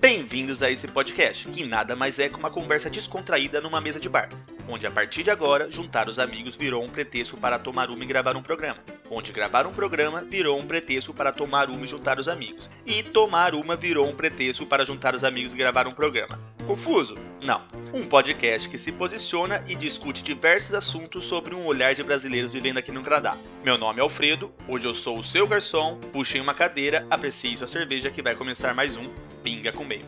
Bem-vindos a esse podcast, que nada mais é que uma conversa descontraída numa mesa de bar, onde a partir de agora, juntar os amigos virou um pretexto para tomar uma e gravar um programa, onde gravar um programa virou um pretexto para tomar uma e juntar os amigos, e tomar uma virou um pretexto para juntar os amigos e gravar um programa. Confuso? Não. Um podcast que se posiciona e discute diversos assuntos sobre um olhar de brasileiros vivendo aqui no Canadá. Meu nome é Alfredo, hoje eu sou o seu garçom, puxem uma cadeira, aprecie sua cerveja que vai começar mais um Pinga com Maple.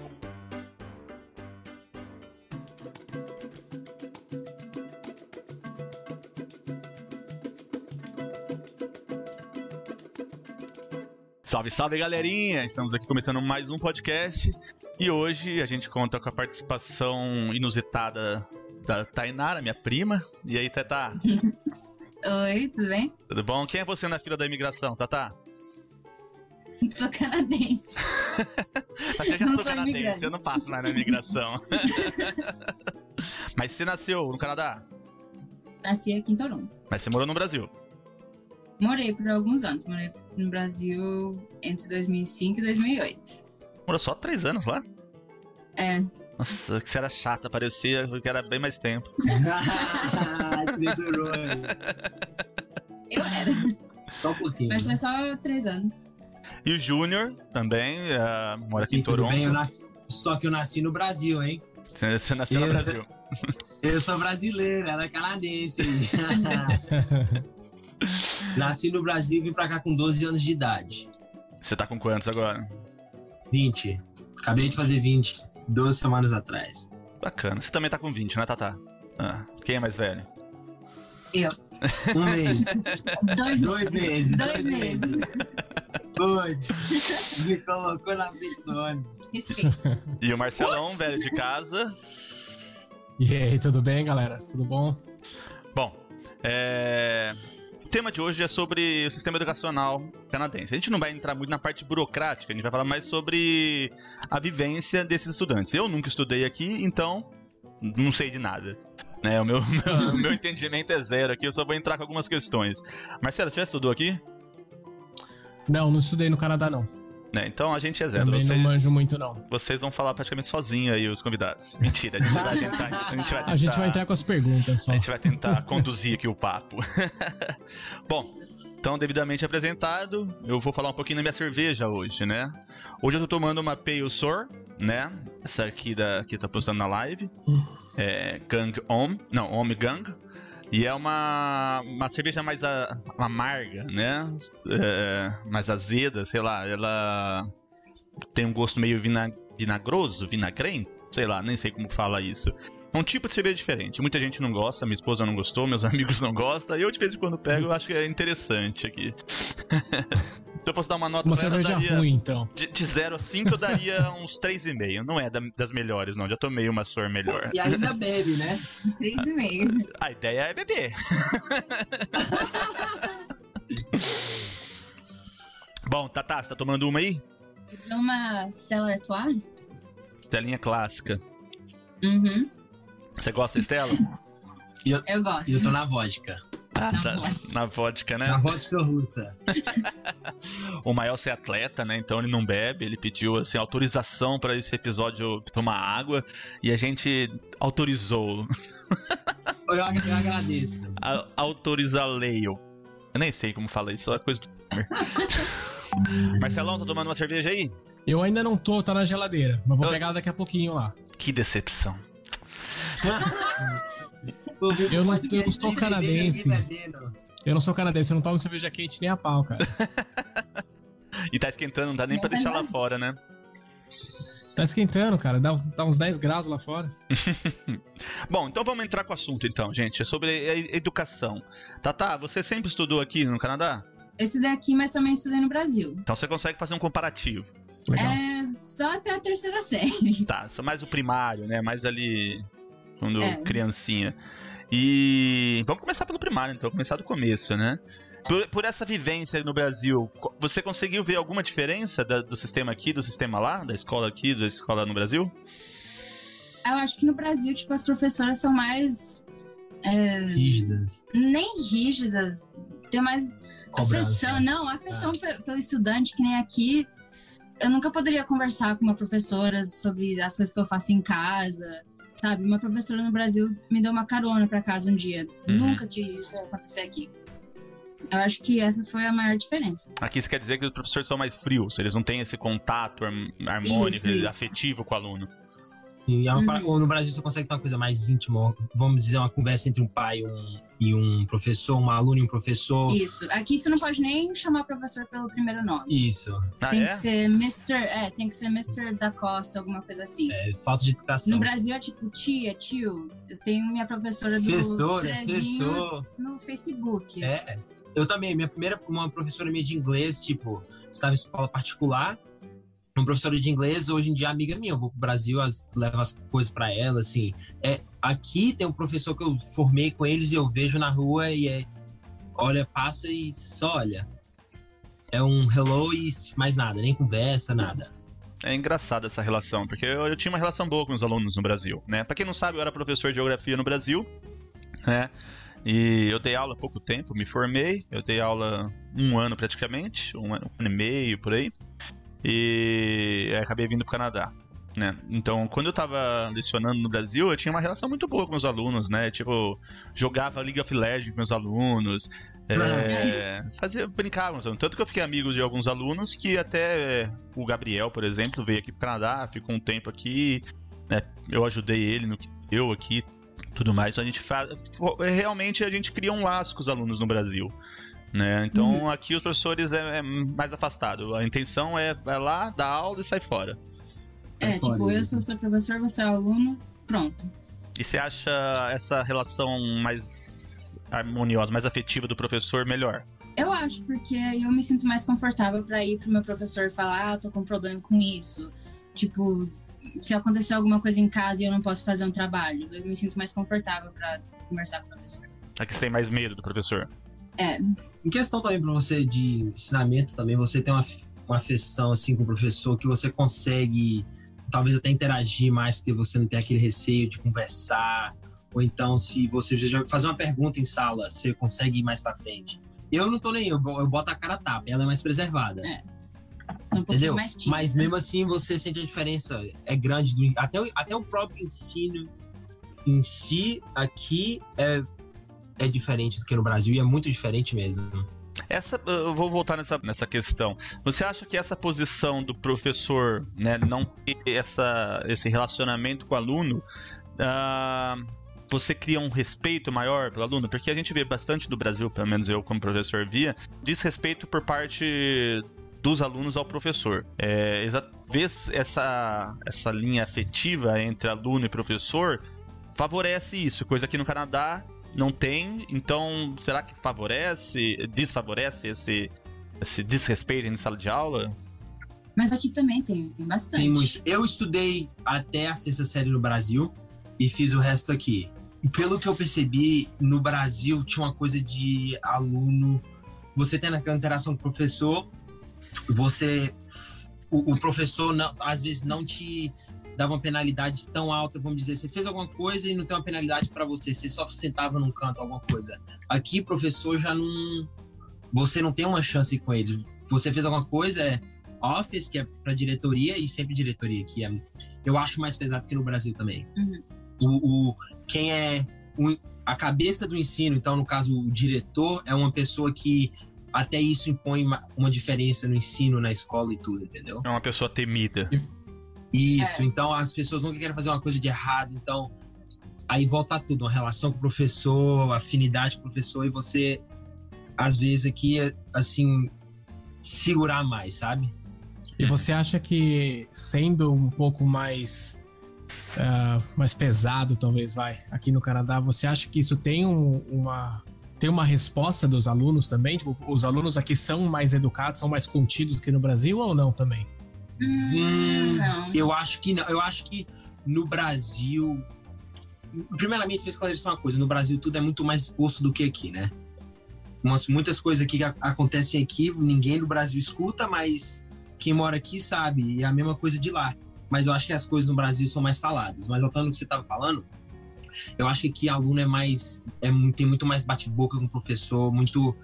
Salve, salve galerinha! Estamos aqui começando mais um podcast e hoje a gente conta com a participação inusitada da Tainara, minha prima. E aí, Tatá? Oi, tudo bem? Tudo bom? Quem é você na fila da imigração, Tatá? Sou canadense. Eu já Não sou sou canadense, imigrante. eu não passo mais na imigração. Mas você nasceu no Canadá? Nasci aqui em Toronto. Mas você morou no Brasil? Morei por alguns anos. Morei no Brasil entre 2005 e 2008. Morou só três anos lá? É, Nossa, que você era chata, parecia que era bem mais tempo. Eu era. Só um pouquinho. Mas foi só três anos. E o Júnior também eh, mora aqui em Toronto. bem, nasci- Só que eu nasci no Brasil, hein? Você, você nasceu no Eu- Brasil. Eu sou brasileiro, ela é canadense. nasci no Brasil e vim pra cá com 12 anos de idade. Você tá com quantos agora? 20. Acabei de fazer 20, duas semanas atrás. Bacana. Você também tá com 20, né, Tatá? Ah, quem é mais velho? Eu. Um mês. Dois, Dois meses. Dois meses. Putz, me colocou na frente do ônibus. Respeito. E o Marcelão, velho de casa. E aí, tudo bem, galera? Tudo bom? Bom, é... o tema de hoje é sobre o sistema educacional canadense. A gente não vai entrar muito na parte burocrática, a gente vai falar mais sobre a vivência desses estudantes. Eu nunca estudei aqui, então não sei de nada. Né, o meu, meu, meu entendimento é zero aqui, eu só vou entrar com algumas questões. Marcelo, você já estudou aqui? Não, não estudei no Canadá, não. Né, então a gente é zero. Também Vocês, não manjo muito, não. vocês vão falar praticamente sozinho aí, os convidados. Mentira, a gente vai tentar. A gente vai, A gente vai tentar- entrar com as perguntas só. A gente vai tentar conduzir aqui o papo. Bom, então, devidamente apresentado, eu vou falar um pouquinho da minha cerveja hoje, né? Hoje eu tô tomando uma Pale Sour, né? Essa aqui da, que tá postando na live. É Gang Om. Não, Om Gang. E é uma, uma cerveja mais a- amarga, né? É, mais azeda, sei lá. Ela tem um gosto meio vina, vinagroso, vinagrento, sei lá, nem sei como fala isso. É um tipo de cerveja diferente. Muita gente não gosta, minha esposa não gostou, meus amigos não gostam. Eu de vez em quando pego, eu acho que é interessante aqui. Se eu fosse dar uma nota Uma pra ela, eu cerveja daria- ruim, então. de, de 0 a 5 eu daria uns 3,5. Não é da- das melhores, não. Já tomei uma Sour melhor. E ainda bebe, né? Três e meio. A ideia é beber. Bom, Tatá, você tá tomando uma aí? Uma Stella Artois? Estelinha clássica. Uhum. Você gosta, Estela? Eu gosto. E eu tô na vodka. Ah, Na tá. vodka. Na vodka, né? Na vodka russa. O Mael é atleta, né? Então ele não bebe. Ele pediu assim, autorização para esse episódio tomar água. E a gente autorizou. Eu, eu agradeço. A, autorizaleio. Eu nem sei como fala isso, só é coisa do. Marcelão, tá tomando uma cerveja aí? Eu ainda não tô, tá na geladeira. Mas vou Eu- pegar daqui a pouquinho lá. Que decepção. Eu não- eu não sou canadense. Eu não sou canadense, eu não tomo cerveja quente nem a pau, cara. E tá esquentando, não dá nem pra deixar lá fora, né? Tá esquentando, cara. Dá uns, dá uns 10 graus lá fora. Bom, então vamos entrar com o assunto então, gente. É sobre a educação. Tatá, você sempre estudou aqui no Canadá? Eu estudei aqui, mas também estudei no Brasil. Então você consegue fazer um comparativo. Legal. É, só até a terceira série. Tá, só mais o primário, né? Mais ali quando É. criancinha. E vamos começar pelo primário, então, começar do começo, né? Por, por essa vivência aí no Brasil, você conseguiu ver alguma diferença da- do sistema aqui, do sistema lá, da escola aqui, da escola no Brasil? Eu acho que no Brasil, tipo, as professoras são mais. é, Rígidas. nem rígidas, tem mais Cobrança. afeição. Não, afeição pe- pelo estudante, que nem aqui. eu nunca poderia conversar com uma professora sobre as coisas que eu faço em casa, sabe? Uma professora no Brasil me deu uma carona para casa um dia. Uhum. Nunca que isso ia acontecer aqui. Eu acho que essa foi a maior diferença. Aqui isso quer dizer que os professores são mais frios, eles não têm esse contato harm- harmônico, Isso, isso. afetivo com o aluno. E é uma- Uhum. no Brasil você consegue ter uma coisa mais íntima, vamos dizer, uma conversa entre um pai e um, e um professor, uma aluna e um professor. Isso. Aqui você não pode nem chamar o professor pelo primeiro nome. Isso. Ah, tem é? que ser Mr. É, tem que ser Mr. da Costa, alguma coisa assim. É, falta de educação. No Brasil é tipo tia, tio. Eu tenho minha professora do Professor, Cezinho professor. no Facebook. É. Eu também, minha primeira, uma professora minha de inglês, tipo, estava em escola particular, uma professora de inglês, hoje em dia é amiga minha, eu vou pro Brasil, as, levo as coisas pra ela, assim. É, aqui tem um professor que eu formei com eles e eu vejo na rua e é, olha, passa e só olha. É um hello e mais nada, nem conversa, nada. É engraçada essa relação, porque eu, eu tinha uma relação boa com os alunos no Brasil, né? Pra quem não sabe, eu era professor de geografia no Brasil, né? E eu dei aula há pouco tempo, me formei, eu dei aula um ano praticamente, um ano, um ano e meio por aí, e aí acabei vindo pro Canadá. Né? Então, quando eu tava lecionando no Brasil, eu tinha uma relação muito boa com os alunos, né? Tipo, jogava League of Legends com meus alunos, é, fazia, brincava com os alunos. Tanto que eu fiquei amigo de alguns alunos que até o Gabriel, por exemplo, veio aqui pro Canadá, ficou um tempo aqui, né? Eu ajudei ele no que eu aqui, tudo mais. Então a gente faz. Realmente a gente cria um laço com os alunos no Brasil. Né? Então aqui os professores é, é mais afastado. A intenção é vai lá, dar aula e sai fora. É, fora, tipo, né? eu sou seu professor, você é aluno, pronto. E você acha essa relação mais harmoniosa, mais afetiva do professor melhor? Eu acho, porque aí eu me sinto mais confortável pra ir pro meu professor e falar, ah, eu tô com um problema com isso. Tipo, se acontecer alguma coisa em casa e eu não posso fazer um trabalho, eu me sinto mais confortável pra conversar com o professor. Aqui você tem mais medo do professor. É, Em questão também para você de ensinamento também, você tem uma, uma afeição assim com o professor que você consegue talvez até interagir mais porque você não tem aquele receio de conversar ou então se você já fazer uma pergunta em sala, você consegue ir mais para frente. Eu não tô nem eu, eu boto a cara a tapa, ela é mais preservada. É, um Entendeu? mais. Mas mesmo assim você sente a diferença, é grande. Do, até, o, até o próprio ensino em si aqui é, é diferente do que no Brasil e é muito diferente mesmo. Essa, eu vou voltar nessa, nessa questão. Você acha que essa posição do professor, né, não ter essa, esse relacionamento com o aluno, ah, você cria um respeito maior pelo aluno? Porque a gente vê bastante do Brasil, pelo menos eu como professor via, desrespeito por parte dos alunos ao professor. É, vez essa, essa linha afetiva entre aluno e professor favorece isso, coisa que no Canadá não tem. Então, será que favorece, desfavorece esse, esse desrespeito em sala de aula? Mas aqui também tem, tem bastante. Tem muito. Eu estudei até a sexta série no Brasil e fiz o resto aqui. E Pelo que eu percebi, no Brasil tinha uma coisa de aluno. Você tem aquela interação com o professor, você. O, o professor, não, às vezes, não te dava uma penalidade tão alta, vamos dizer, você fez alguma coisa e não tem uma penalidade para você, você só sentava num canto, alguma coisa. Aqui, professor já não. Você não tem uma chance com ele. Você fez alguma coisa, é office, que é para diretoria, e sempre diretoria, que é, eu acho mais pesado que no Brasil também. Uhum. O, o- quem é o- a cabeça do ensino, então, no caso, o diretor, é uma pessoa que até isso impõe uma, uma diferença no ensino, na escola e tudo, entendeu? É uma pessoa temida. Isso, então as pessoas nunca querem fazer uma coisa de errado, então aí volta tudo, uma relação com o professor, afinidade com o professor, e você, às vezes, aqui, assim, segurar mais, sabe? E você acha que sendo um pouco mais ah, mais pesado, talvez vai, aqui no Canadá, você acha que isso tem um- uma tem uma resposta dos alunos também? Tipo, os alunos aqui são mais educados, são mais contidos do que no Brasil ou não também? Hum, Hum, não. Eu acho que não. Eu acho que no Brasil. Primeiramente, deixa eu esclarecer uma coisa: no Brasil tudo é muito mais exposto do que aqui, né? Umas, muitas coisas aqui que acontecem aqui, ninguém no Brasil escuta, mas quem mora aqui sabe. E é a mesma coisa de lá. Mas eu acho que as coisas no Brasil são mais faladas. Mas voltando ao que você estava falando, eu acho que aqui aluno é mais. É, muito- tem muito mais bate-boca com o professor, muito.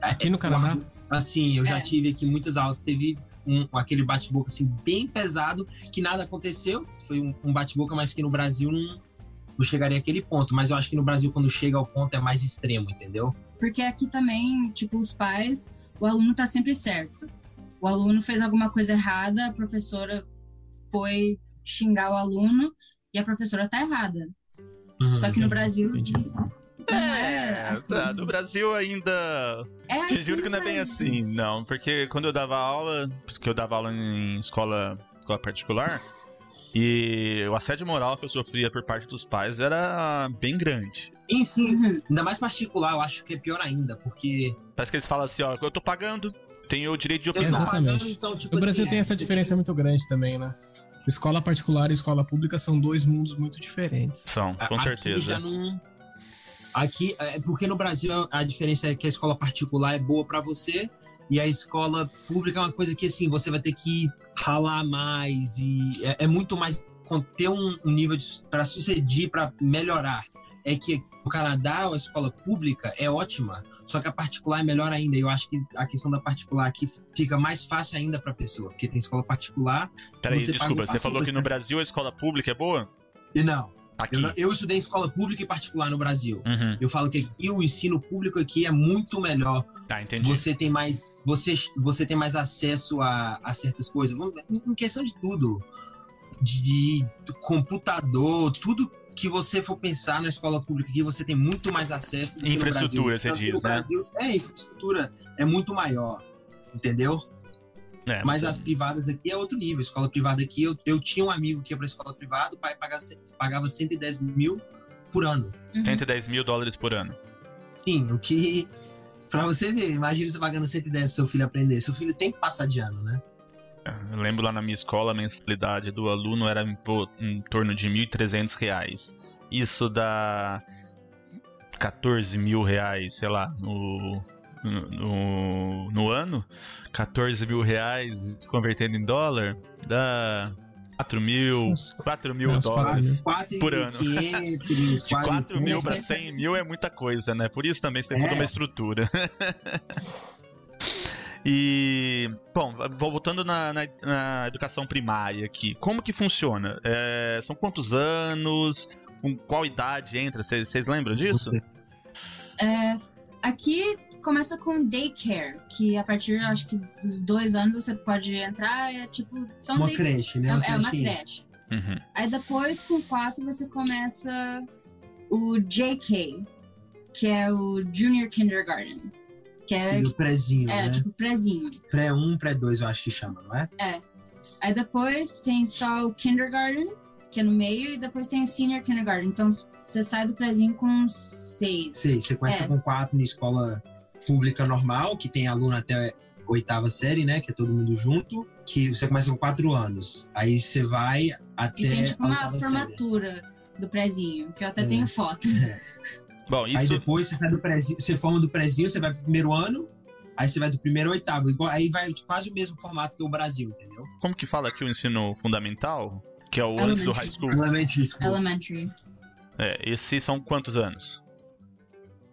Aqui no Canadá? Assim, eu já É. tive aqui muitas aulas, teve um, aquele bate-boca assim, bem pesado, que nada aconteceu. Foi um, um bate-boca, mas que no Brasil não, não chegaria àquele ponto. Mas eu acho que no Brasil, quando chega ao ponto, é mais extremo, entendeu? Porque aqui também, tipo, os pais, o aluno tá sempre certo. O aluno fez alguma coisa errada, a professora foi xingar o aluno e a professora tá errada. Só que no Brasil entendi. Não é assim. tá, no Brasil ainda. É Te assim, juro que não é bem assim, não. Porque quando eu dava aula, porque eu dava aula em escola, escola particular, e o assédio moral que eu sofria por parte dos pais era bem grande. E sim, Uhum. ainda mais particular, eu acho que é pior ainda, porque Parece que eles falam assim, ó, eu tô pagando, tenho o direito de opinar. Exatamente. pagando, então, tipo No Brasil assim, tem é, essa diferença muito grande também, né? Escola particular e escola pública são dois mundos muito diferentes. São, com Aqui certeza. já não- Aqui, é porque no Brasil a diferença é que a escola particular é boa pra você e a escola pública é uma coisa que assim você vai ter que ralar mais e é, é muito mais com- ter um, um nível para suceder, para melhorar. É que no Canadá a escola pública é ótima, só que a particular é melhor ainda. Eu acho que a questão da particular aqui fica mais fácil ainda pra pessoa, porque tem escola particular Peraí, desculpa, você falou que no. Brasil a escola pública é boa? e não. Aqui. Eu, eu estudei em escola pública e particular no Brasil. Uhum. Eu falo que aqui o ensino público aqui é muito melhor. Tá, entendi. Você tem mais, você, você tem mais acesso a, a certas coisas. Em, em questão de tudo, de, de computador, tudo que você for pensar na escola pública aqui, você tem muito mais acesso. do que no Infraestrutura, Brasil. você Tanto que diz, no né? Brasil, é, infraestrutura é muito maior, entendeu? É, Mas as privadas aqui é outro nível. Escola privada aqui, eu, eu tinha um amigo que ia pra escola privada, o pai pagava, pagava 110 mil por ano. Uhum. 110 mil dólares por ano. Sim, o que. Pra você ver, imagina você pagando 110 pro seu filho aprender. Seu filho tem que passar de ano, né? Eu lembro lá na minha escola, a mensalidade do aluno era em, em torno de 1.300 reais. Isso dá 14 mil reais, sei lá, no, no, no ano. 14 mil reais convertendo em dólar dá 4 mil, Uns- 4 mil É, quatro dólares. mil. Quatro Por ano. 500, De 4 mil pra 100 mil é muita coisa, né? Por isso também você tem toda É. uma estrutura. e, bom, voltando na, na- na educação primária aqui, como que funciona? É, são quantos anos? Com qual idade entra? Vocês vocês lembram disso? É, aqui começa com daycare, que a partir, acho que dos dois anos você pode entrar, é tipo, só um Uma day- creche, né? É, é uma creche. Uhum. Aí depois, com quatro, você começa o JK, que é o Junior Kindergarten. Que é, Seria o prézinho, é né? tipo prezinho. Pré 1, pré 2, eu acho que chama, não é? Aí depois tem só o kindergarten, que é no meio, e depois tem o senior kindergarten. Então você sai do prezinho com seis. Sei, você começa É. com quatro na escola pública normal, que tem aluno até oitava série, né? Que é todo mundo junto. Que você começa com quatro anos. Aí você vai até E tem tipo a uma oitava série. formatura do prezinho, que eu até É. tenho foto. Bom, Aí isso. depois você do prezinho, você forma do prezinho, você vai pro primeiro ano, aí você vai do primeiro ao oitavo. Igual, aí vai quase o mesmo formato que o Brasil, entendeu? Como que fala aqui o ensino fundamental? Que é o antes do high school? Elementary School. Elementary. É, esses são quantos anos?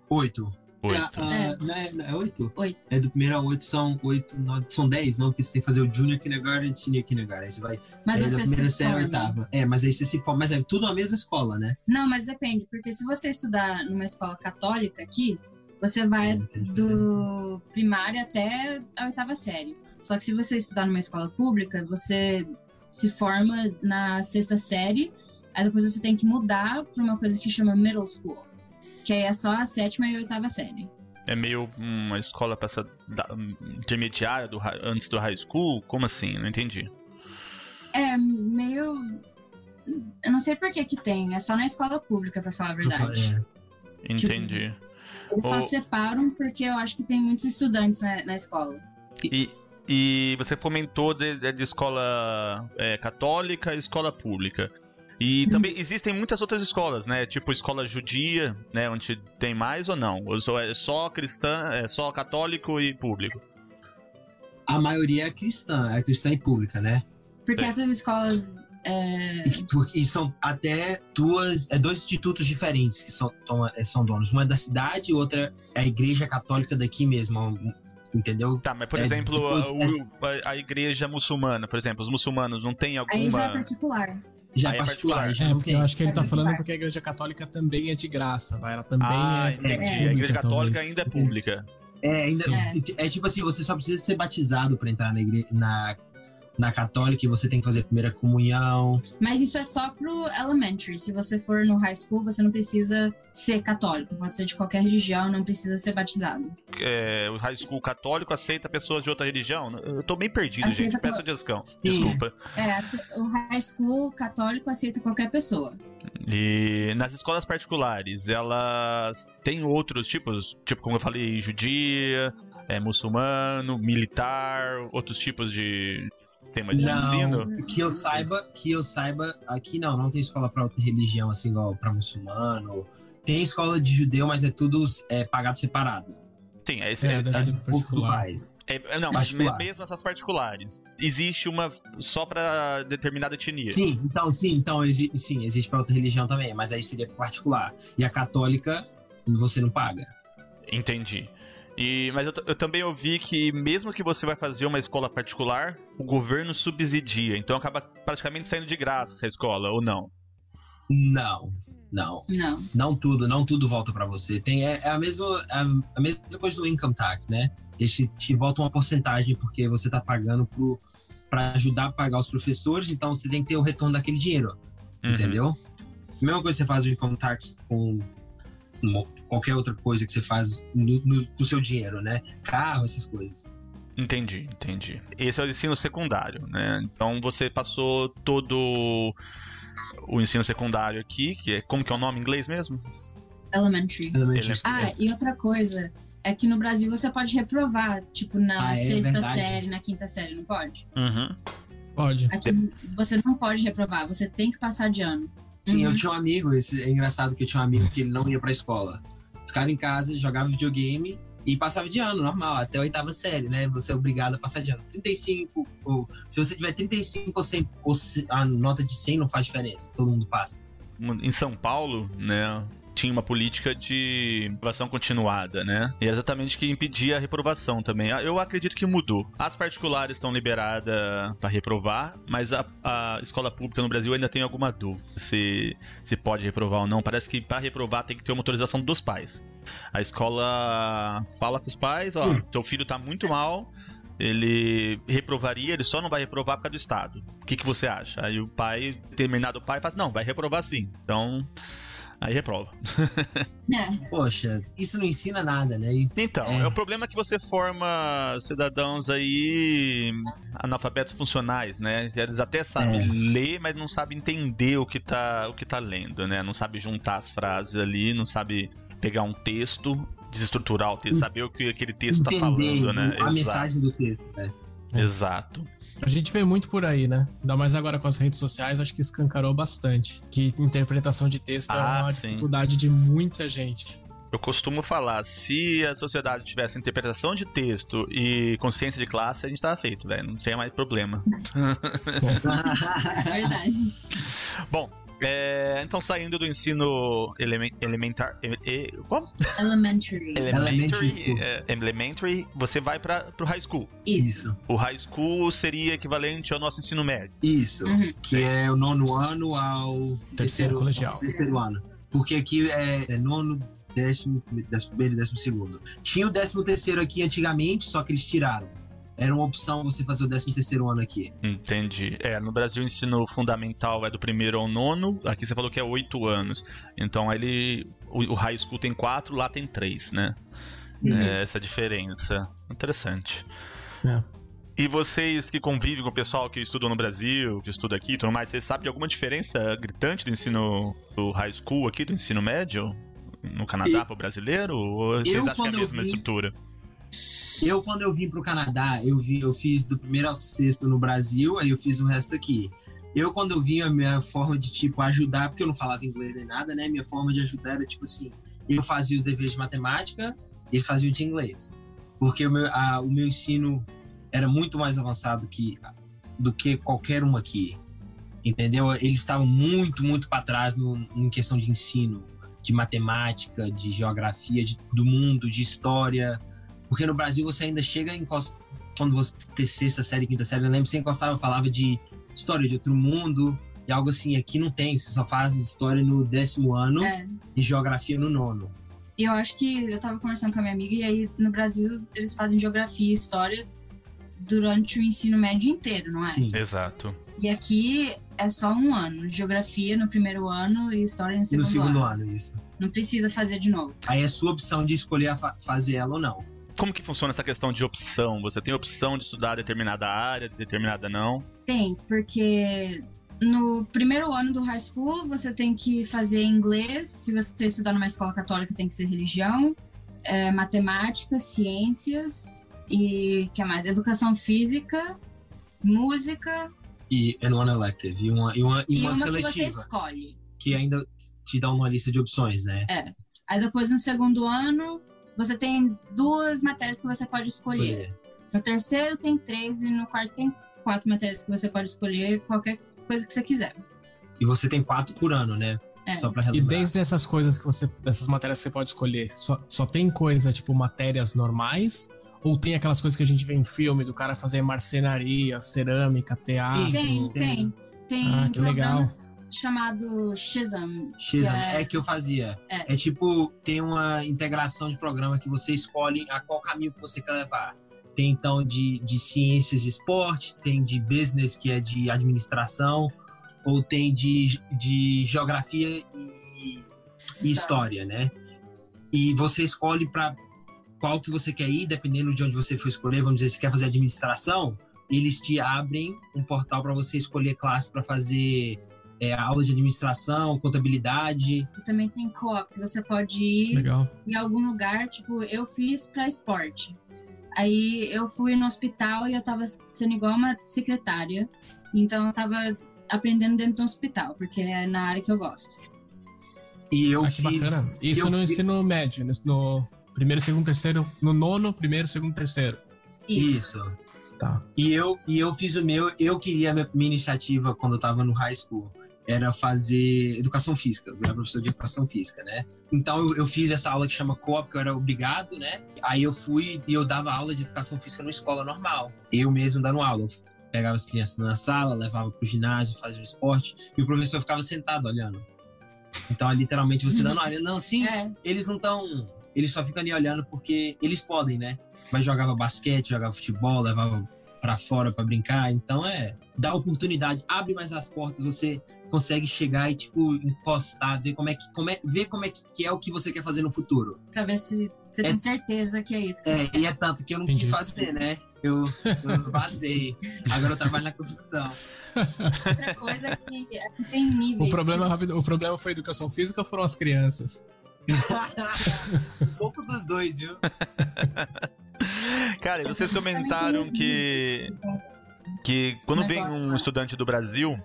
Oito. Oito. É, ah, é, não é oito? Oito. É do primeiro ao oito, são oito, nove, são dez, não? Porque você tem que fazer o Junior Kindergarten e Senior Kindergarten. Aí você vai Mas é, da você primeira se série forma. oitava. É, mas aí você se forma. Mas é tudo na mesma escola, né? Não, mas depende, porque se você estudar numa escola católica aqui, você vai Entendi. do primário até a oitava série. Só que se você estudar numa escola pública, você se forma na sexta série, aí depois você tem que mudar para uma coisa que chama middle school, que aí é só a sétima e a oitava série. É meio uma escola pra essa da- intermediária do, antes do high school? Como assim? Não entendi. É meio. Eu não sei por que que tem, é só na escola pública, pra falar a verdade. É. Entendi. Eles só separam porque eu acho que tem muitos estudantes na, na escola. E, e você fomentou de, de- de escola é, católica e escola pública. E também existem muitas outras escolas, né? Tipo escola judia, né? Onde tem mais ou não? Ou é só cristã, é só católico e público? A maioria é cristã, é cristã e pública, né? Porque É. essas escolas. é, E, porque- e são até duas, é dois institutos diferentes que são, tom- é, são donos. Uma é da cidade e outra é a igreja católica daqui mesmo. Entendeu? Tá, mas por É, exemplo, depois- o- a, a igreja muçulmana, por exemplo, os muçulmanos não tem Aí já é alguma. particular. Já é é particular, particular. já É, porque eu acho que ele tá É falando porque a igreja católica também é de graça, vai? Ela também Ah, é. entendi. é a igreja pública, católica talvez. ainda é pública. É, ainda, Sim. é. tipo assim, você só precisa ser batizado pra entrar na, igre... na, na católica e você tem que fazer a primeira comunhão. Mas isso é só pro elementary. Se você for no high school, você não precisa ser católico. Pode ser de qualquer religião, não precisa ser batizado. É, o high school católico aceita pessoas de outra religião? Eu tô bem perdido, Aceita gente. Peço descão. Desculpa. É, o high school católico aceita qualquer pessoa. E nas escolas particulares, elas têm outros tipos, tipo como eu falei, judia, é, muçulmano, militar, outros tipos de tema de ensino. Não, que eu saiba, que eu saiba, aqui não, não tem escola pra outra religião, assim, igual pra muçulmano. Tem escola de judeu, mas é tudo é, pagado separado. Sim, é esse. É, é- do particular. é- não, mas mesmo essas particulares, existe uma só pra determinada etnia. Sim, então, sim, então, exi sim, existe pra outra religião também, mas aí seria particular. E a católica, você não paga. Entendi. E, mas eu, eu também ouvi que mesmo que você vai fazer uma escola particular, o governo subsidia. Então acaba praticamente saindo de graça essa escola, ou não? Não, não. Não. Não tudo, não tudo volta pra você. Tem é, é a mesma a, a mesma coisa do income tax, né? Eles te, te voltam uma porcentagem porque você tá pagando pro para ajudar a pagar os professores, então você tem que ter o retorno daquele dinheiro, Uhum. entendeu? Mesma coisa que você faz o income tax com qualquer outra coisa que você faz no, no, com o seu dinheiro, né? Carro, essas coisas. Entendi, entendi. Esse é o ensino secundário, né? Então você passou todo o ensino secundário aqui, que é como que é o nome em inglês mesmo? Elementary. Elementary Ele- school. Ah, e outra coisa é que no Brasil você pode reprovar, tipo, na Ah, é sexta verdade. série, na quinta série, não pode? Uhum. Pode. Aqui você não pode reprovar, você tem que passar de ano. Sim, eu Uhum. tinha um amigo, esse, é engraçado que eu tinha um amigo que ele não ia pra escola. Ficava em casa, jogava videogame e passava de ano, normal, até a oitava série, né? Você é obrigado a passar de ano. 35, ou se você tiver 35 ou 100, ou a nota de 100 não faz diferença, todo mundo passa. Em São Paulo, né? Tinha uma política de reprovação continuada, né? E é exatamente que impedia a reprovação também. Ah, Eu acredito que mudou. As particulares estão liberadas para reprovar, mas a, a escola pública no Brasil ainda tem alguma dúvida se, se pode reprovar ou não. Parece que para reprovar tem que ter uma autorização dos pais. A escola fala com os pais: ó, Hum. seu filho tá muito mal, ele reprovaria, ele só não vai reprovar por causa do Estado. O que, que você acha? Aí o pai, determinado pai, faz: não, vai reprovar sim. Então, aí reprova. É. Poxa, isso não ensina nada, né? E- Então, É. é. o problema é que você forma cidadãos aí analfabetos funcionais, né? Eles até sabem É. ler, mas não sabem entender o que tá, o que tá lendo, né? Não sabe juntar as frases ali, não sabe pegar um texto, desestruturar o texto, saber o que aquele texto tá entender falando, né? a Exato. mensagem do texto, né? Exato. A gente vê muito por aí, né? Ainda mais agora com as redes sociais, acho que escancarou bastante. Que interpretação de texto é Ah, uma sim. dificuldade de muita gente. Eu costumo falar, se a sociedade tivesse interpretação de texto e consciência de classe, a gente tava feito, velho. Não tinha mais problema. É verdade. Bom, é, então saindo do ensino elemen- elementar. e- e- como? Elementary. Elementary, Elementary. é, elementary, você vai para pro high school. Isso. O high school seria equivalente ao nosso ensino médio. isso. Uhum. Que é o nono ano ao terceiro, colegial. terceiro ano. Porque aqui é, é nono, décimo, décimo primeiro e décimo segundo. Tinha o décimo terceiro aqui antigamente, só que eles tiraram. Era uma opção você fazer o décimo terceiro ano aqui. Entendi. É, no Brasil o ensino fundamental é do primeiro ao nono. Aqui você falou que é oito anos. Então ele. O, o high school tem quatro, lá tem três, né? Uhum. É, essa diferença. Interessante. É. E vocês que convivem com o pessoal que estudou no Brasil, que estuda aqui e tudo mais, vocês sabem de alguma diferença gritante do ensino do high school aqui, do ensino médio? No Canadá E- pro brasileiro? Ou vocês Eu, acham que é a mesma vi- estrutura? Eu, quando eu vim pro Canadá, eu, vi, eu fiz do primeiro ao sexto no Brasil, aí eu fiz o resto aqui. Eu, quando eu vim, a minha forma de, tipo, ajudar, porque eu não falava inglês nem nada, né? Minha forma de ajudar era, tipo assim, eu fazia os deveres de matemática, eles faziam de inglês. Porque o meu, a- o meu ensino era muito mais avançado que, do que qualquer um aqui. Entendeu? Eles estavam muito, muito para trás no, em questão de ensino, de matemática, de geografia, de- do mundo, de história Porque no Brasil você ainda chega em quando você ter sexta série, quinta série, eu lembro que você encostava falava de história de outro mundo e algo assim. Aqui não tem, você só faz história no décimo ano É. e geografia no nono. E eu acho que eu tava conversando com a minha amiga e aí no Brasil eles fazem geografia e história durante o ensino médio inteiro, não é? Sim. Exato. E aqui é só um ano, geografia no primeiro ano e história no No segundo, segundo ano. ano, isso. Não precisa fazer de novo. Aí é sua opção de escolher a fa- fazer ela ou não. Como que funciona essa questão de opção? Você tem opção de estudar determinada área, determinada não? Tem, porque no primeiro ano do high school você tem que fazer inglês. Se você estudar numa escola católica, tem que ser religião, é, matemática, ciências e que mais? Educação física, música E é no ano elective. E uma, e uma, e e uma uma que você seletiva. escolhe. que ainda te dá uma lista de opções, né? Aí depois no segundo ano você tem duas matérias que você pode escolher. No terceiro tem três e no quarto tem quatro matérias que você pode escolher qualquer coisa que você quiser. E você tem quatro por ano, né? É. Só pra E relembrar. desde essas coisas que você. dessas matérias que você pode escolher, só, só tem coisa tipo matérias normais? Ou tem aquelas coisas que a gente vê em filme do cara fazer marcenaria, cerâmica, teatro? Tem, tem. Tem Ah, que legal. Chamado Shazam. X que é... é- que eu fazia. É. É. tipo, tem uma integração de programa que você escolhe a qual caminho que você quer levar. Tem então de, de ciências de esporte, tem de business, que é de administração, ou tem de, de geografia e, e história, né? E você escolhe para qual que você quer ir, dependendo de onde você for escolher. Vamos dizer, se quer fazer administração, eles te abrem um portal para você escolher classe para fazer é, aula de administração, contabilidade. E também tem co-op, que você pode ir Legal. em algum lugar, tipo, eu fiz pra esporte. Aí eu fui no hospital e eu tava sendo igual uma secretária. Então eu tava aprendendo dentro do hospital, porque é na área que eu gosto. E eu ah, que fiz. bacana. Isso eu no fiz- ensino médio, no- no primeiro, segundo, terceiro. No nono, primeiro, segundo, terceiro. Isso. Isso. Tá. E eu, e eu fiz o meu. Eu queria a minha, minha iniciativa quando eu tava no high school. Era fazer educação física, virar professor de educação física, né? Então eu, eu fiz essa aula que chama COP, que eu era obrigado, né? Aí eu fui e eu dava aula de educação física numa escola normal. Eu mesmo dando aula. Eu pegava as crianças na sala, levava pro ginásio, fazia o esporte, e o professor ficava sentado olhando. Então, literalmente você dando aula. Não, sim, É, eles não estão. Eles só ficam ali olhando porque eles podem, né? Mas jogava basquete, jogava futebol, levava pra fora pra brincar. Então é. Dá oportunidade, abre mais as portas, você consegue chegar e, tipo, encostar, ver como é que, como é, ver como é que é o que você quer fazer no futuro. pra ver se você É- tem certeza que é isso que você É, e é tanto que eu não Entendi. quis fazer, né? Eu, eu vazei. Agora eu trabalho na construção. Outra coisa é que aqui tem níveis. O problema, rápido, o problema foi a educação física ou foram as crianças? um pouco dos dois, viu? Cara, e vocês comentaram que que quando vem um estudante do Brasil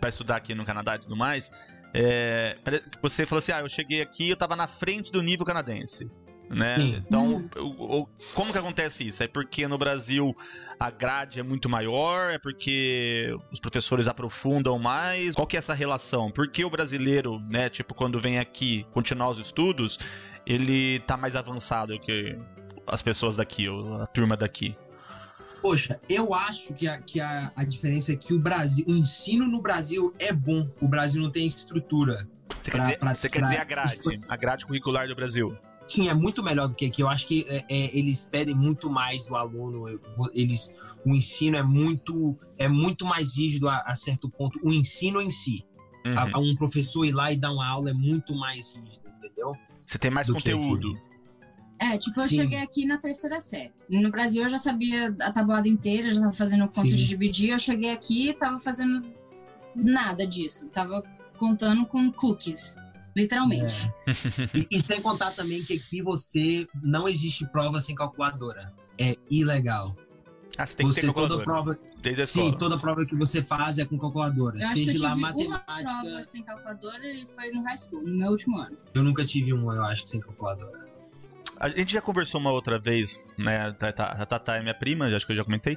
para estudar aqui no Canadá e tudo mais, é, você falou assim, ah, eu cheguei aqui, eu tava na frente do nível canadense. Né? Então, o- o- como que acontece isso? É porque no Brasil a grade é muito maior? É porque os professores aprofundam mais? Qual que é essa relação? Por que o brasileiro, né, tipo, quando vem aqui continuar os estudos, ele tá mais avançado que as pessoas daqui, ou a turma daqui? Poxa, eu acho que, a, que a, a diferença é que o Brasil, o ensino no Brasil é bom. O Brasil não tem estrutura. Você Pra- quer, dizer, pra- você quer pra- dizer a grade, a grade curricular do Brasil. Sim, é muito melhor do que aqui. Eu acho que é, é, eles pedem muito mais do aluno. Eles, o ensino é muito, é muito mais rígido a, a certo ponto. O ensino em si, Uhum. A- um professor ir lá e dar uma aula é muito mais rígido, entendeu? Você tem mais do que conteúdo. É, tipo, eu Sim. cheguei aqui na terceira série. No Brasil eu já sabia a tabuada inteira, já tava fazendo o conto Sim. de dividir. Eu cheguei aqui e tava fazendo nada disso. Tava contando com cookies. Literalmente. E, e sem contar também que aqui você não existe prova sem calculadora. É ilegal. Ah, você tem que você ter toda calculadora. prova, Desde a escola. sim, toda prova que você faz é com calculadora. Eu acho que eu Seja tive lá uma matemática. prova sem calculadora e foi no high school, no meu último ano. Eu nunca tive uma, eu acho, sem calculadora. A gente já conversou uma outra vez, né? A Tata é minha prima, acho que eu já comentei.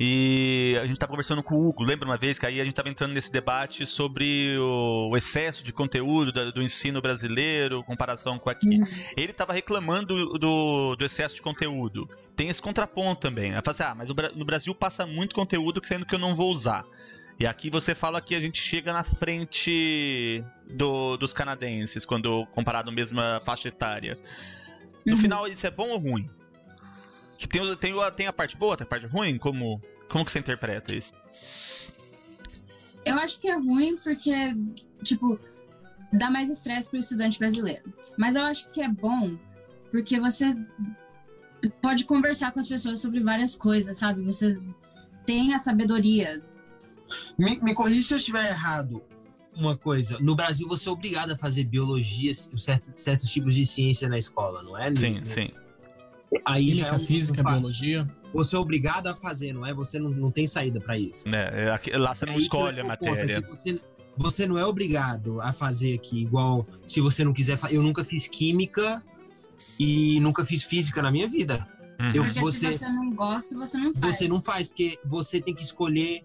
E a gente estava conversando com o Hugo, lembra uma vez que aí a gente estava entrando nesse debate sobre o, excesso de conteúdo do, do ensino brasileiro, comparação com aqui. Uhum. Ele estava reclamando do, do, excesso de conteúdo. Tem esse contraponto também. Ele fala assim, ah, mas no Brasil passa muito conteúdo sendo que eu não vou usar. E aqui você fala que a gente chega na frente do, dos canadenses, quando comparado à mesma faixa etária. No uhum. final, isso é bom ou ruim? Que tem, tem, tem a parte boa, tem a parte ruim? Como, como que você interpreta isso? Eu acho que é ruim porque, tipo, dá mais estresse pro estudante brasileiro. Mas eu acho que é bom porque você pode conversar com as pessoas sobre várias coisas, sabe? Você tem a sabedoria. Me, me corrija se eu estiver errado. Uma coisa, no Brasil você é obrigado a fazer biologia, certos, certos tipos de ciência na escola, não é? Sim, sim. Aí Química, é física, biologia. Você é obrigado a fazer, não é? Você não, não tem saída para isso. É, é lá você não escolhe a matéria. Você, você não é obrigado a fazer aqui, igual se você não quiser. Eu nunca fiz química e nunca fiz física na minha vida. Uhum. Eu, porque você, se você não gosta, você não faz. Você não faz, porque você tem que escolher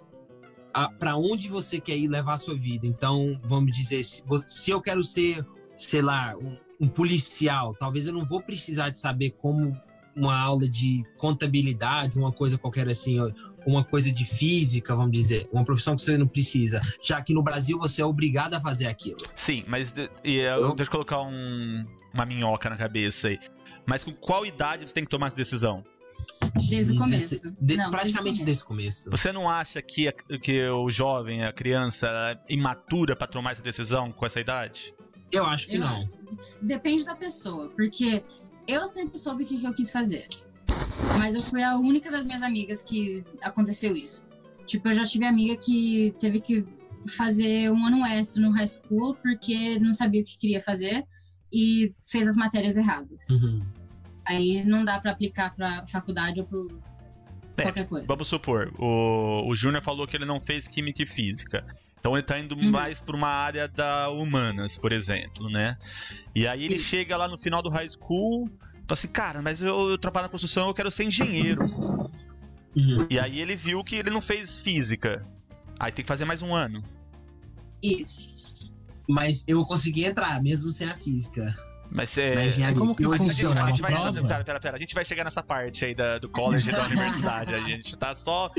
para onde você quer ir levar a sua vida. Então, vamos dizer, se, se eu quero ser, sei lá, um, um policial, talvez eu não vou precisar de saber como uma aula de contabilidade, uma coisa qualquer assim, uma coisa de física, vamos dizer, uma profissão que você não precisa, já que no Brasil você é obrigado a fazer aquilo. Sim, mas e, eu, deixa eu colocar um, uma minhoca na cabeça aí. Mas com qual idade você tem que tomar essa decisão? Desde o começo. De, não, praticamente desde o começo. Você não acha que, que o jovem, a criança, é imatura para tomar essa decisão com essa idade? Eu acho que eu, não. Depende da pessoa, porque eu sempre soube o que, que eu quis fazer. Mas eu fui a única das minhas amigas que aconteceu isso. Tipo, eu já tive amiga que teve que fazer um ano extra no high school porque não sabia o que queria fazer e fez as matérias erradas. Uhum. Aí não dá para aplicar para faculdade ou pro é, qualquer coisa. Vamos supor, o, o Júnior falou que ele não fez química e física. Então ele tá indo uhum. mais para uma área da humanas, por exemplo, né? E aí ele Sim. chega lá no final do high school, fala assim, cara, mas eu, eu trabalho na construção, eu quero ser engenheiro. Uhum. E aí ele viu que ele não fez física. Aí tem que fazer mais um ano. Isso. Mas eu consegui entrar, mesmo sem a física. Mas é. Como que funciona? A gente, vai, pera, pera, pera, a gente vai chegar nessa parte aí da, do college e da universidade. A gente tá só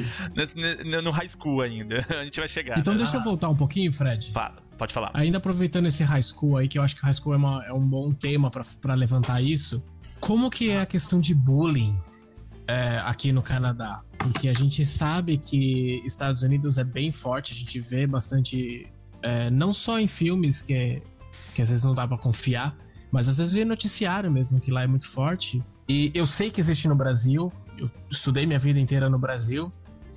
no, no, high school ainda. A gente vai chegar. Então né? deixa eu voltar um pouquinho, Fred. Fala, pode falar. Ainda aproveitando esse high school aí, que eu acho que high school é, uma, é um bom tema para levantar isso. Como que é a questão de bullying é, aqui no Canadá? Porque a gente sabe que Estados Unidos é bem forte, a gente vê bastante. É, não só em filmes que, que às vezes não dá pra confiar, mas às vezes vê noticiário mesmo, que lá é muito forte. E eu sei que existe no Brasil, eu estudei minha vida inteira no Brasil,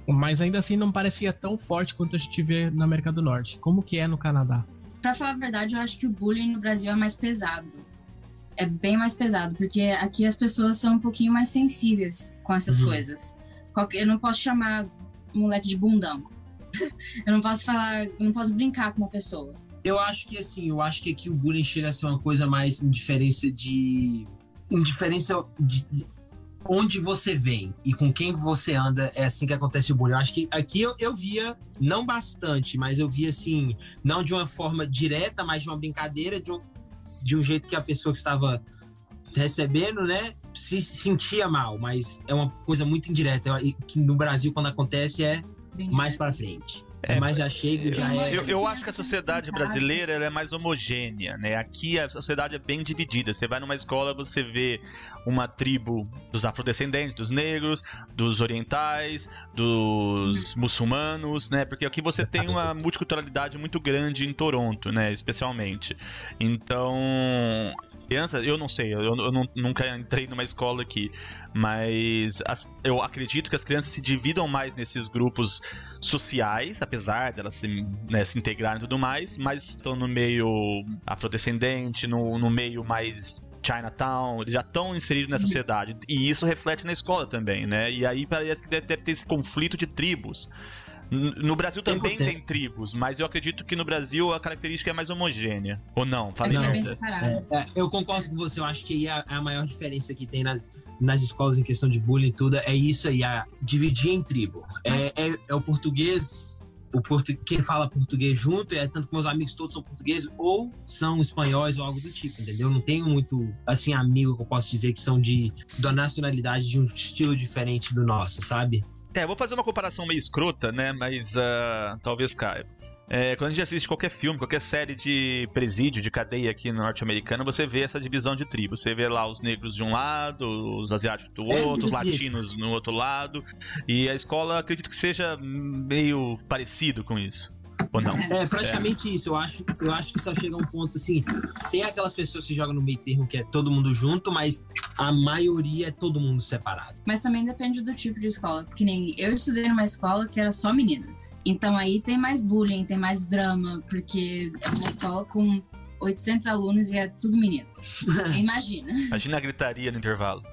mas ainda assim não parecia tão forte quanto a gente vê na América do Norte. Como que é no Canadá? Pra falar a verdade, eu acho que o bullying no Brasil é mais pesado. É bem mais pesado, porque aqui as pessoas são um pouquinho mais sensíveis com essas uhum. coisas. Eu não posso chamar moleque de bundão. eu não posso falar, eu não posso brincar com uma pessoa. Eu acho que assim, eu acho que aqui o bullying chega a ser uma coisa mais indiferença de. Indiferença de, de onde você vem e com quem você anda, é assim que acontece o bullying. Eu acho que aqui eu, eu via, não bastante, mas eu via assim, não de uma forma direta, mas de uma brincadeira, de um, de um jeito que a pessoa que estava recebendo, né, se sentia mal, mas é uma coisa muito indireta, que no Brasil, quando acontece, é mais para frente. É, mas já chega já é. Eu, eu acho que a sociedade brasileira é mais homogênea, né? Aqui a sociedade é bem dividida. Você vai numa escola, você vê uma tribo dos afrodescendentes, dos negros, dos orientais, dos muçulmanos, né? Porque aqui você tem uma multiculturalidade muito grande em Toronto, né? Especialmente. Então, crianças, eu não sei, eu, eu não, nunca entrei numa escola aqui, mas as, eu acredito que as crianças se dividam mais nesses grupos sociais, apesar delas se, né, se integrarem e tudo mais, mas estão no meio afrodescendente, no, no meio mais Chinatown, eles já estão inseridos na sociedade. E isso reflete na escola também, né? E aí parece que deve, deve ter esse conflito de tribos No Brasil também 100%. tem tribos, mas eu acredito que no Brasil a característica é mais homogênea. Ou não? Falei é merda. separado. É, eu concordo com você, eu acho que aí a, a maior diferença que tem nas, nas escolas em questão de bullying e tudo é isso aí, a dividir em tribo. É, Mas- é, é o português, o portu, quem fala português junto, é tanto que meus amigos todos são portugueses ou são espanhóis ou algo do tipo, entendeu? Não tenho muito, assim, amigo que eu posso dizer que são de da nacionalidade de um estilo diferente do nosso, sabe? É, vou fazer uma comparação meio escrota, né? Mas ah, talvez caiba. É, quando a gente assiste qualquer filme, qualquer série de presídio, de cadeia aqui no norte-americano, você vê essa divisão de tribos. Você vê lá os negros de um lado, os asiáticos do É, outro, os latinos no outro lado. E a escola acredito que seja meio parecido com isso. Ou não? É praticamente isso. Eu acho, eu acho que só chega a um ponto assim. Tem aquelas pessoas que jogam no meio termo que é todo mundo junto, mas a maioria é todo mundo separado. Mas também depende do tipo de escola. Que nem eu estudei numa escola que era só meninas. Então aí tem mais bullying, tem mais drama, porque é uma escola com 800 alunos e é tudo menino. Imagina. Imagina a gritaria no intervalo.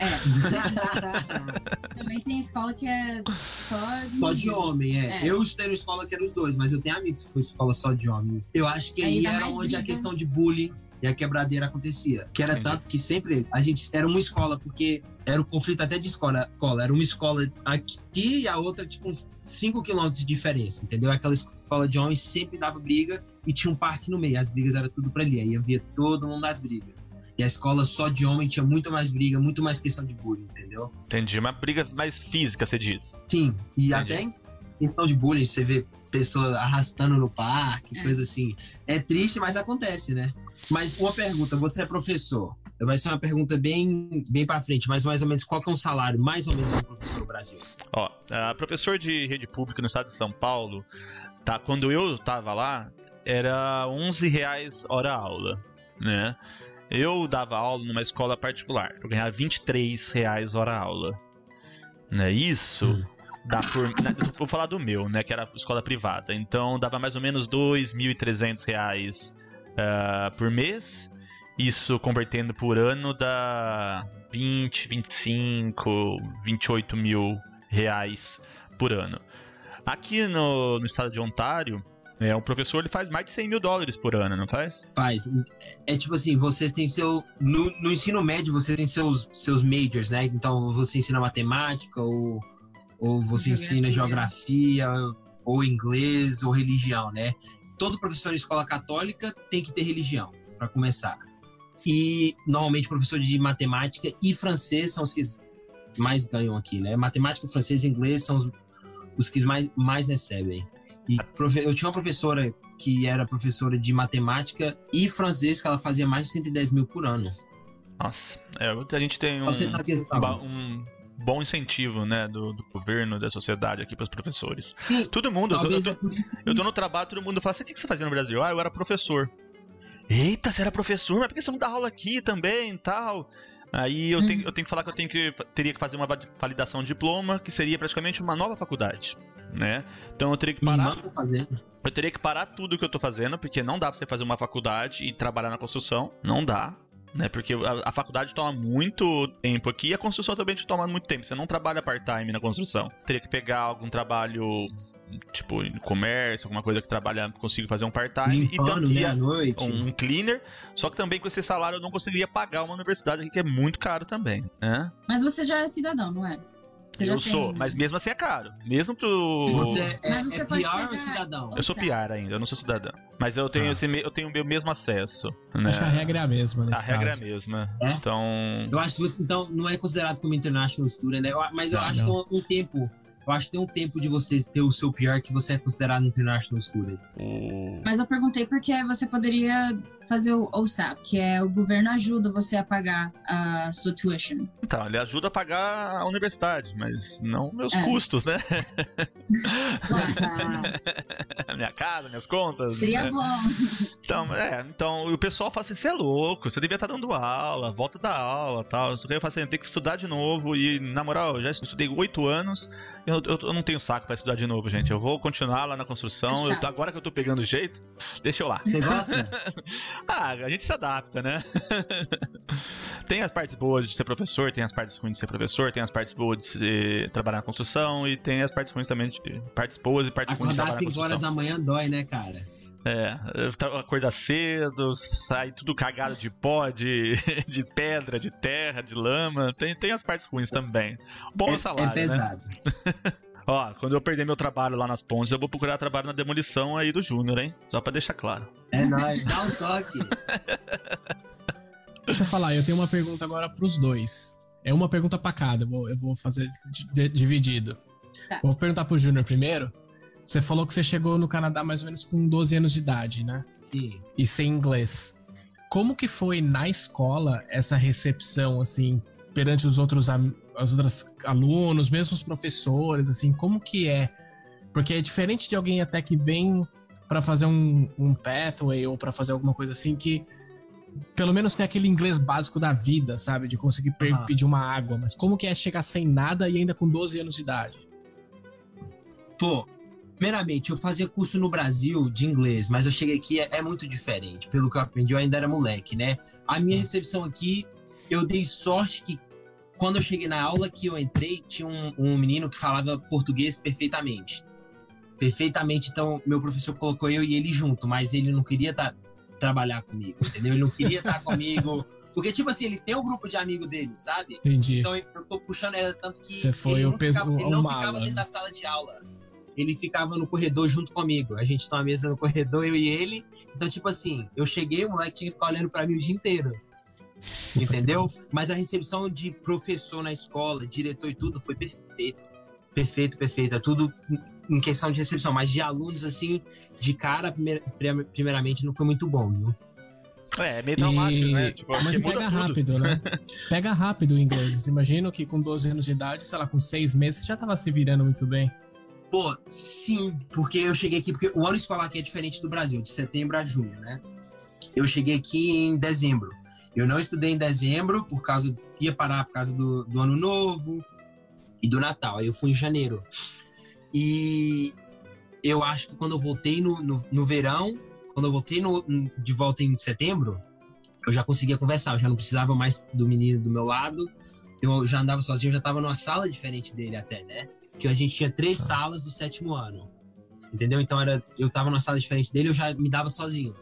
Também tem escola que é só de só de homem, é. É. Eu estudei numa escola que era os dois, mas eu tenho amigos que foi escola só de homem. Eu acho que Aí aí era onde a briga. questão de bullying e a quebradeira acontecia. Que era Entendi. tanto que sempre a gente era uma escola, porque era o conflito até de escola. escola. Era uma escola aqui e a outra, tipo, uns 5 quilômetros de diferença, entendeu? Aquela escola de homens sempre dava briga e tinha um parque no meio. As brigas eram tudo pra ali. Aí havia todo mundo das brigas. E a escola só de homem tinha muito mais briga, muito mais questão de bullying, entendeu? Entendi. Uma briga mais física, você diz. Sim, e Entendi. até em questão de bullying, você vê pessoa arrastando no parque, É. coisa assim. É triste, mas acontece, né? Mas uma pergunta, você é professor. Vai ser uma pergunta bem, bem para frente, mas mais ou menos qual é um salário, mais ou menos, de um professor no Brasil? Ó, a professor de rede pública no estado de São Paulo, tá, quando eu tava lá, era 11 reais hora aula, né? Eu dava aula numa escola particular, eu ganhava 23 reais hora aula. Né? Isso Hum. dá por... né, Vou falar do meu, né? Que era escola privada. Então dava mais ou menos 2.300 ah, por mês. Isso convertendo por ano dá 20, 25, 28 mil reais por ano. Aqui no, no estado de Ontário, é, um professor ele faz mais de 100 mil dólares por ano, não faz? Faz. É tipo assim, vocês têm seu. No, no ensino médio, você tem seus, seus majors, né? Então, você ensina matemática, ou, ou você ensina geografia, ou inglês, ou religião, né? Todo professor de escola católica tem que ter religião, para começar. E, normalmente, professor de matemática e francês são os que mais ganham aqui, né? Matemática, francês e inglês são os, os que mais, mais recebem. E eu tinha uma professora que era professora de matemática e francês, que ela fazia mais de 110 mil por ano. Nossa, é, a gente tem um, ba- um bom incentivo, né, do, do governo, da sociedade aqui para os professores. Sim, Todo mundo, eu, tô- é isso que- eu tô no trabalho, todo mundo fala assim, o que você fazia no Brasil? Ah, eu era professor. Eita, você era professor, mas por que você não dá aula aqui também e tal? Aí eu, Uhum. tenho, eu tenho que falar que eu tenho que, teria que fazer uma va- validação de diploma, que seria praticamente uma nova faculdade, né? Então eu teria que parar, eu teria que parar tudo que eu tô fazendo, porque não dá pra você fazer uma faculdade e trabalhar na construção, não dá. Né, porque a, a faculdade toma muito tempo aqui e a construção também te toma muito tempo. Você não trabalha part-time na construção. Teria que pegar algum trabalho, tipo, em comércio, alguma coisa que trabalha, consigo fazer um part-time. E, tam- Limpando, e né, um cleaner. Só que também com esse salário eu não conseguiria pagar uma universidade aqui, que é muito caro também, né? Mas você já é cidadão, não é? Você eu sou, tem- mas mesmo assim é caro. Mesmo pro. Você é, Mas você é pode PR ou cidadão? Eu sou PR ainda, eu não sou cidadão. Mas eu tenho, Ah. esse, eu tenho o meu mesmo acesso. Né? Acho que a regra é a mesma A nesse regra é a caso. mesma. É? Então. Eu acho que você, então, não é considerado como international student, né? Mas eu Não, acho não. que tem um tempo. Eu acho que tem um tempo de você ter o seu PR que você é considerado international student. Mas eu perguntei porque você poderia fazer o OSAP, que é o governo ajuda você a pagar a sua tuition. Então, ele ajuda a pagar a universidade, mas não meus É. custos, né? Minha casa, minhas contas. Seria né? bom. Então, é, então o pessoal fala assim: você é louco, você devia estar dando aula, volta da aula tal. Só que eu falo assim: eu tenho que estudar de novo. E, na moral, eu já estudei oito anos, eu eu, eu, não tenho saco pra estudar de novo, gente. Eu vou continuar lá na construção. Eu, agora que eu tô pegando o jeito, deixa eu lá. Você gosta? ah, a gente se adapta, né? tem as partes boas de ser professor, tem as partes ruins de ser professor, tem as partes boas de ser, trabalhar na construção e tem as partes ruins também, de, partes boas e partes ruins de trabalhar na construção. Acordar 5 horas da manhã dói, né, cara? É, acordar cedo, sai tudo cagado de pó, de, de pedra, de terra, de lama. Tem, tem as partes ruins também. Bom é, salário, é pesado. né? Ó, quando eu perder meu trabalho lá nas pontes, eu vou procurar trabalho na demolição aí do Júnior, hein? Só pra deixar claro. É nóis, dá um toque. Deixa eu falar, eu tenho uma pergunta agora pros dois. É uma pergunta pra cada, eu vou, fazer dividido. Tá. Vou perguntar pro Júnior primeiro. Você falou que você chegou no Canadá mais ou menos com 12 anos de idade, né? Sim. E sem inglês. Como que foi na escola essa recepção, assim, perante os outros, os outros alunos, mesmo os professores, assim, como que é? Porque é diferente de alguém até que vem para fazer um, um pathway ou para fazer alguma coisa assim que pelo menos tem aquele inglês básico da vida, sabe? De conseguir uhum. pedir uma água. Mas como que é chegar sem nada e ainda com 12 anos de idade? Pô, Primeiramente, eu fazia curso no Brasil de inglês, mas eu cheguei aqui é, é, muito diferente. Pelo que eu aprendi, eu ainda era moleque, né? A minha recepção aqui, eu dei sorte que quando eu cheguei na aula que eu entrei, tinha um, um menino que falava português perfeitamente. Perfeitamente, então meu professor colocou eu e ele junto, mas ele não queria tá, trabalhar comigo, entendeu? Ele não queria estar tá comigo. Porque, tipo assim, ele tem um grupo de amigos dele, sabe? Entendi. Então eu tô puxando ela tanto que. Você foi o peso. Ficava, ele não ficava dentro da sala de aula ele ficava no corredor junto comigo. A gente tá uma mesa no corredor, eu e ele. Então, tipo assim, eu cheguei, o moleque tinha que ficar olhando para mim o dia inteiro. Entendeu? Mas a recepção de professor na escola, diretor e tudo, foi perfeito. Perfeito, perfeito. É tudo em questão de recepção. Mas de alunos, assim, de cara, primeiramente, não foi muito bom, viu? É, é meio traumático, e... né? Tipo, mas pega rápido, né? Pega rápido o inglês. Imagino que com 12 anos de idade, sei lá, com 6 meses, já tava se virando muito bem. Pô, sim, porque eu cheguei aqui, porque o ano escolar aqui é diferente do Brasil, de setembro a junho, né? Eu cheguei aqui em dezembro. Eu não estudei em dezembro, por causa. ia parar por causa do, do ano novo e do Natal. Aí eu fui em janeiro. E eu acho que quando eu voltei no, no, no verão, quando eu voltei no, de volta em setembro, eu já conseguia conversar, eu já não precisava mais do menino do meu lado, eu já andava sozinho, eu já estava numa sala diferente dele até, né? que a gente tinha três ah. salas do sétimo ano. Entendeu? Então era, eu tava numa sala diferente dele, eu já me dava sozinho.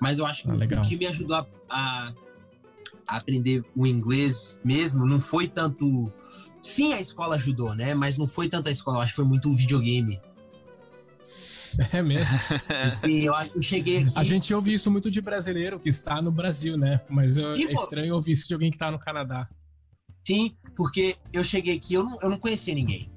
Mas eu acho que ah, o que me ajudou a, a, a, aprender o inglês mesmo não foi tanto. Sim, a escola ajudou, né? Mas não foi tanto a escola, eu acho que foi muito o videogame. É mesmo? Sim, eu acho que eu cheguei aqui. A gente ouve isso muito de brasileiro que está no Brasil, né? Mas eu, é estranho ouvir isso de alguém que está no Canadá. Sim, porque eu cheguei aqui, eu não, eu não conhecia ninguém,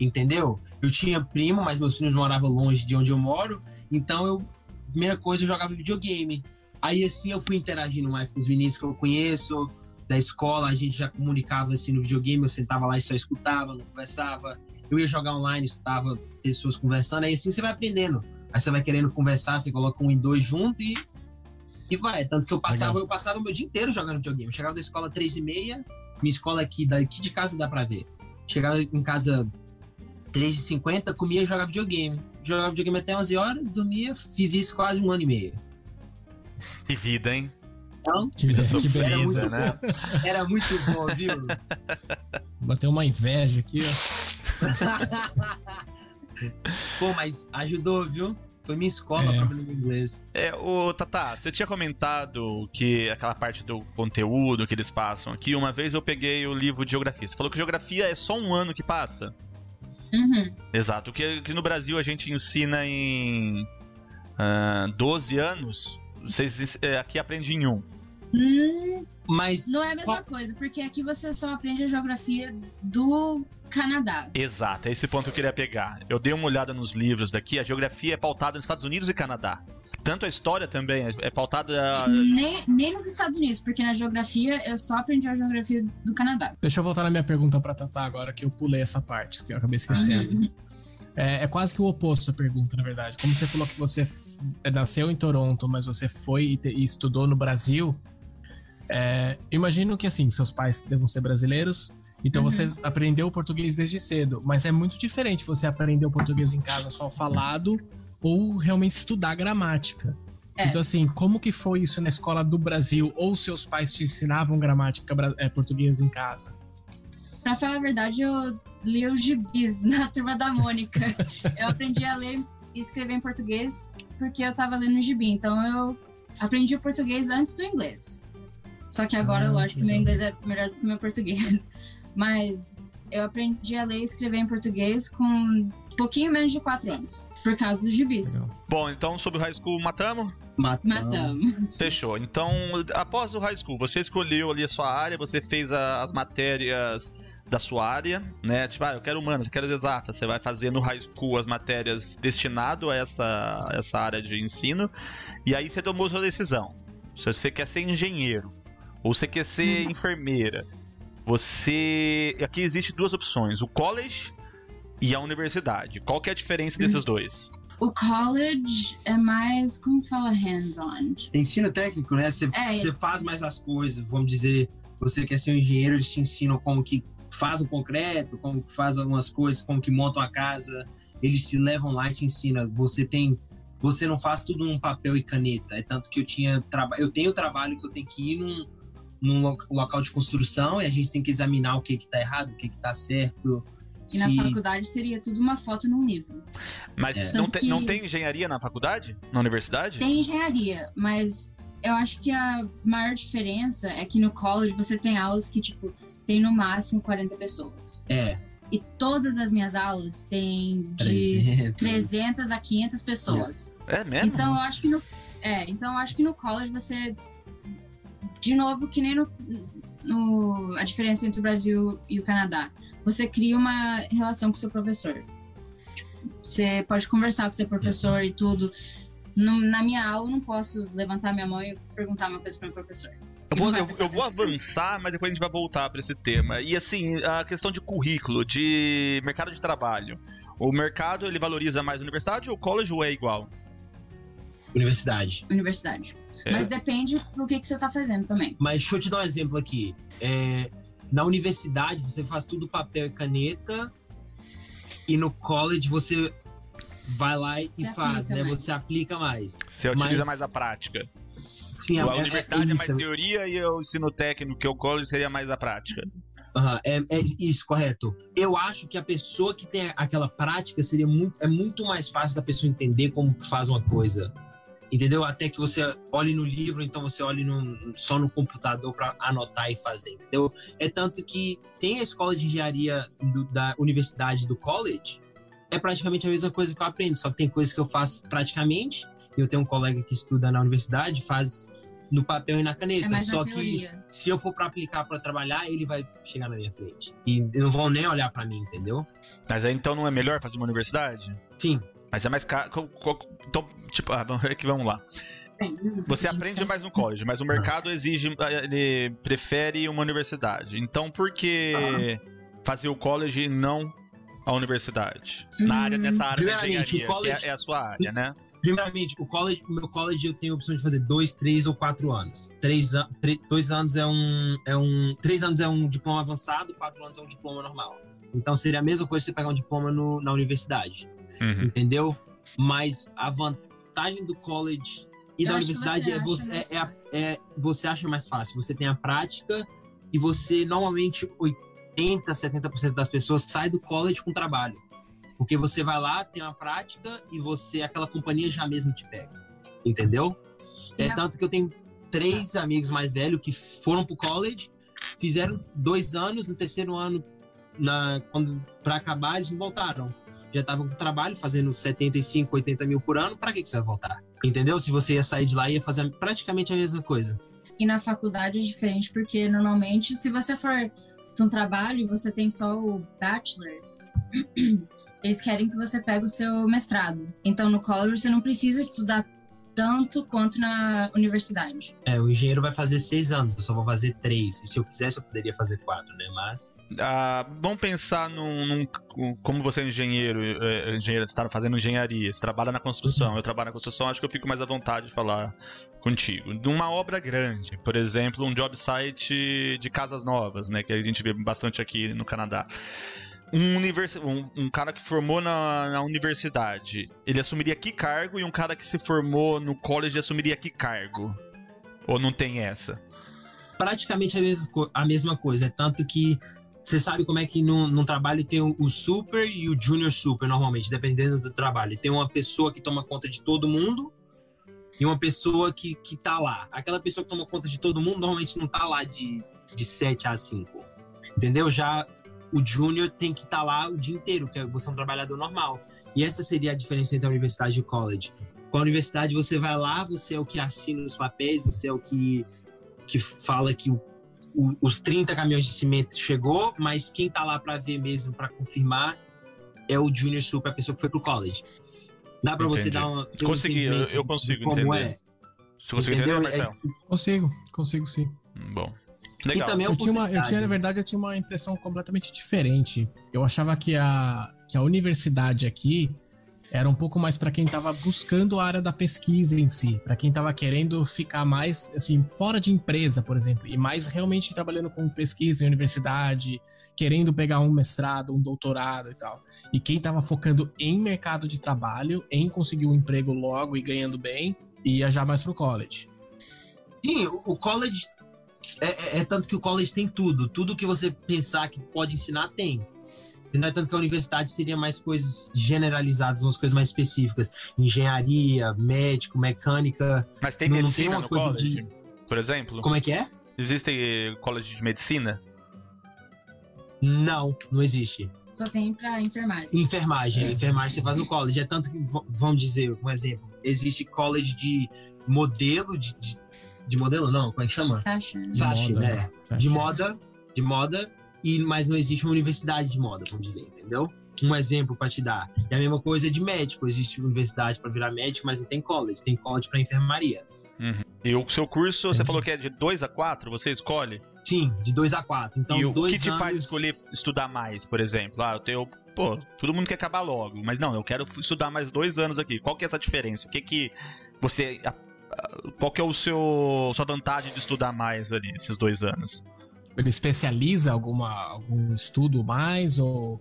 entendeu? Eu tinha primo, mas meus primos moravam longe de onde eu moro, então eu, primeira coisa, eu jogava videogame. Aí assim eu fui interagindo mais com os meninos que eu conheço, da escola, a gente já comunicava assim no videogame, eu sentava lá e só escutava, não conversava. Eu ia jogar online, escutava pessoas conversando, aí assim você vai aprendendo. Aí você vai querendo conversar, você coloca um e dois junto e, e vai. Tanto que eu passava, Legal. eu passava o meu dia inteiro jogando videogame. Eu chegava da escola três e meia, minha escola aqui, daqui de casa dá pra ver. Chegava em casa 3h50, comia e jogava videogame. Jogava videogame até 11 horas, dormia, fiz isso quase um ano e meio. Que vida, hein? Então, que, que beleza, era né? Bom. Era muito bom, viu? Bateu uma inveja aqui, ó. Pô, mas ajudou, viu? Foi minha escola é. aprendendo inglês. É, o Tata, você tinha comentado que aquela parte do conteúdo que eles passam aqui, uma vez eu peguei o livro de geografia. Você falou que geografia é só um ano que passa. Uhum. Exato. Que, que no Brasil a gente ensina em uh, ah, 12 anos, vocês é, aqui aprendem em um. Hum, mas não é a mesma coisa, porque aqui você só aprende a geografia do Canadá. Exato, é esse ponto que eu queria pegar. Eu dei uma olhada nos livros daqui, a geografia é pautada nos Estados Unidos e Canadá. Tanto a história também é pautada. Nem, nem nos Estados Unidos, porque na geografia eu só aprendi a geografia do Canadá. Deixa eu voltar na minha pergunta pra Tatá agora, que eu pulei essa parte, que eu acabei esquecendo. Uhum. É, é, quase que o oposto a pergunta, na verdade. Como você falou que você nasceu em Toronto, mas você foi e, te, e estudou no Brasil, é, imagino que assim, seus pais devam ser brasileiros Então Uhum. você aprendeu o português desde cedo, mas é muito diferente você aprender o português em casa só falado ou realmente estudar gramática. É. Então assim, como que foi isso na escola do Brasil? Ou seus pais te ensinavam gramática é, portuguesa em casa? Pra falar a verdade, eu li os gibis na turma da Mônica. eu aprendi a ler e escrever em português porque eu tava lendo gibi. Então eu aprendi o português antes do inglês. Só que agora, Ah, lógico, que meu inglês é melhor do que meu português. Mas eu aprendi a ler e escrever em português com um pouquinho menos de quatro anos. Por causa dos gibis. Legal. Bom, então sobre o high school matamos? Matamos. Fechou. Então, após o high school, você escolheu ali a sua área, você fez a- as matérias da sua área, né? Tipo, ah, eu quero humanas, eu quero exatas. Você vai fazer no high school as matérias destinado a essa, essa área de ensino. E aí você tomou sua decisão. Se você quer ser engenheiro ou você quer ser enfermeira, você. Aqui existe duas opções: o college e a universidade. Qual que é a diferença desses dois? O college é mais, como que fala, hands-on. Ensino técnico, né? Você, É. você faz mais as coisas, vamos dizer, você quer ser um engenheiro, eles te ensinam como que faz o concreto, como que faz algumas coisas, como que montam a casa, eles te levam lá e te ensinam. Você tem, você não faz tudo num papel e caneta. É tanto que eu tinha trabalho, eu tenho trabalho que eu tenho que ir num, num lo- local de construção e a gente tem que examinar o que que tá errado, o que que tá certo. E na se- faculdade seria tudo uma foto num livro. Mas É. não, tem, não tem engenharia na faculdade? Na universidade? Tem engenharia, mas eu acho que a maior diferença é que no college você tem aulas que, tipo, tem no máximo 40 pessoas. É, E todas as minhas aulas têm de 300. 300 a 500 pessoas. É mesmo? Então eu acho que no é, então eu acho que no college você de novo que nem no, no a diferença entre o Brasil e o Canadá. Você cria uma relação com o seu professor. Você pode conversar com o seu professor e tudo. No- na minha aula eu não posso levantar minha mão e perguntar uma coisa para o professor. Eu vou, eu, eu vou avançar, mas depois a gente vai voltar para esse tema. E assim, a questão de currículo, de mercado de trabalho. O mercado ele valoriza mais a universidade ou o college ou é igual? Universidade. Universidade. É. Mas depende do que, que você está fazendo também. Mas deixa eu te dar um exemplo aqui. É, na universidade, você faz tudo papel e caneta. E no college, você vai lá e Você faz, né? mais. Você aplica mais. Você utiliza Mas- mais a prática. Sim, a universidade é, mais isso. teoria e o ensino técnico, que é o college, seria mais a prática. Aham, é, é isso, correto. Eu acho que a pessoa que tem aquela prática seria muito, é muito mais fácil da pessoa entender como que faz uma coisa. Entendeu? Até que você olhe no livro, então você olhe no- só no computador para anotar e fazer. Entendeu? É tanto que tem a escola de engenharia do- da universidade do college, é praticamente a mesma coisa que eu aprendo, só que tem coisas que eu faço praticamente. Eu tenho um colega que estuda na universidade, faz no papel e na caneta. É mais só na que se eu for para aplicar para trabalhar, ele vai chegar na minha frente. E não vão nem olhar para mim, entendeu? Mas aí então não é melhor fazer uma universidade? Sim. Mas é mais caro. Então, tipo, ah, vamos ver que vamos lá. Você aprende mais no college, mas o mercado exige, ele prefere uma universidade. Então por que fazer o college e não a universidade? Na Hum, área, nessa área da engenharia, college- que é, é a sua área, né? Primeiramente, o college, o meu college eu tenho a opção de fazer dois, três ou quatro anos. Três, dois anos é um, é um, três anos é um diploma avançado, quatro anos é um diploma normal. Então seria a mesma coisa você pegar um diploma no- na universidade, Uhum. entendeu? Mas a vantagem do college e Eu da universidade você é você é, a- fácil. é você acha mais fácil. Você tem a prática e você normalmente 80, 70% das pessoas sai do college com trabalho. Porque você vai lá, tem uma prática e você aquela companhia já mesmo te pega. Entendeu? E É na- tanto que eu tenho três amigos mais velhos que foram pro college, fizeram dois anos, no terceiro ano, na, quando para acabar, eles não voltaram. Já estavam com trabalho, fazendo 75, 80 mil por ano, para que, que você vai voltar? Entendeu? Se você ia sair de lá, ia fazer praticamente a mesma coisa. E na faculdade é diferente, porque normalmente, se você for para um trabalho, você tem só o bachelor's. Eles querem que você pegue o seu mestrado. Então, no college, você não precisa estudar tanto quanto na universidade. É, o engenheiro vai fazer seis anos, eu só vou fazer três. E se eu quisesse, eu poderia fazer quatro, né? Mas. Ah, vamos pensar num, num- Como você é engenheiro, é, engenheiro, você está fazendo engenharia, você trabalha na construção. Eu trabalho na construção, acho que eu fico mais à vontade de falar contigo. Numa obra grande, por exemplo, um job site de casas novas, né? Que a gente vê bastante aqui no Canadá. Um, universi- um- um cara que formou na, na universidade, ele assumiria que cargo? E um cara que se formou no college assumiria que cargo? Ou não tem essa? praticamente a co- a mesma coisa. É tanto que você sabe como é que no, no trabalho tem o, o super e o junior super, normalmente, dependendo do trabalho. Tem uma pessoa que toma conta de todo mundo e uma pessoa que, que tá lá. Aquela pessoa que toma conta de todo mundo normalmente não tá lá de, de 7 a 5. Entendeu? Já o junior tem que estar lá o dia inteiro, que é você é um trabalhador normal. E essa seria a diferença entre a universidade e o college. Com a universidade, você vai lá, você é o que assina os papéis, você é o que que fala que o- o- os 30 caminhões de cimento chegou, mas quem tá lá para ver mesmo, para confirmar, é o Junior Super, a pessoa que foi pro college. Dá para você dar uma, um Consegui, eu- eu consigo como entender. é. Você entender, Entendeu? Marcelo. Consigo, consigo sim. Hum, Bom. E Legal. também a Eu tinha, uma, eu tinha, na verdade, eu tinha uma impressão completamente diferente. Eu achava que a, que a universidade aqui era um pouco mais para quem estava buscando a área da pesquisa em si, para quem estava querendo ficar mais assim fora de empresa, por exemplo, e mais realmente trabalhando com pesquisa em universidade, querendo pegar um mestrado, um doutorado e tal. E quem estava focando em mercado de trabalho, em conseguir um emprego logo e ganhando bem, ia já mais pro college. Sim, o o college é, é- é tanto que o college tem tudo. Tudo que você pensar que pode ensinar, tem. E não é tanto que a universidade seria mais coisas generalizadas, umas coisas mais específicas. Engenharia, médico, mecânica. Mas tem não- não tem medicina uma no coisa college, de- por exemplo? Como é que é? Existe eh, college de medicina? Não, não existe. Só tem pra enfermagem. Enfermagem. É. Enfermagem você faz no college. É tanto que, vamos dizer, um exemplo. Existe college de modelo, de, de, de modelo não, como é que chama? Fashion. De Fashion, moda, né? De Fashion. moda, de moda, e, mas não existe uma universidade de moda, vamos dizer, entendeu? Um exemplo para te dar. E a mesma coisa de médico. Existe universidade para virar médico, mas não tem college. Tem college para enfermaria. E o seu curso, você Entendi. falou que é de 2 a 4, você escolhe? Sim, de 2 a 4. Então, e o dois que te anos... faz escolher estudar mais, por exemplo? Ah, eu tenho. Pô, todo mundo quer acabar logo, mas não, eu quero estudar mais dois anos aqui. Qual que é essa diferença? O que que você. Qual que é o seu sua vantagem de estudar mais ali, esses dois anos? Ele especializa alguma, algum estudo mais ou,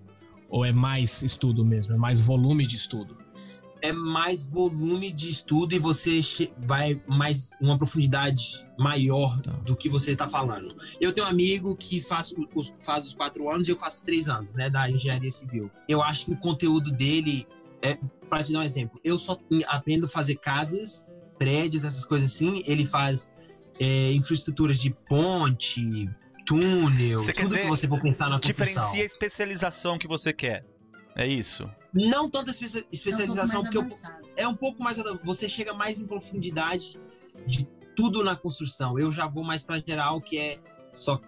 ou é mais estudo mesmo? É mais volume de estudo? é mais volume de estudo e você vai mais uma profundidade maior Tá. do que você está falando. Eu tenho um amigo que faz os, faz os quatro anos e eu faço três anos, né, da engenharia civil. Eu acho que o conteúdo dele é, para te dar um exemplo, eu só aprendo a fazer casas, prédios, essas coisas assim. Ele faz é, infraestruturas de ponte, túnel, Você tudo dizer, que você for pensar na construção. Diferencia a especialização que você quer. É isso. Não tanta espe- É um especialização, porque eu, é um pouco mais. Você chega mais em profundidade de tudo na construção. Eu já vou mais para geral, que é só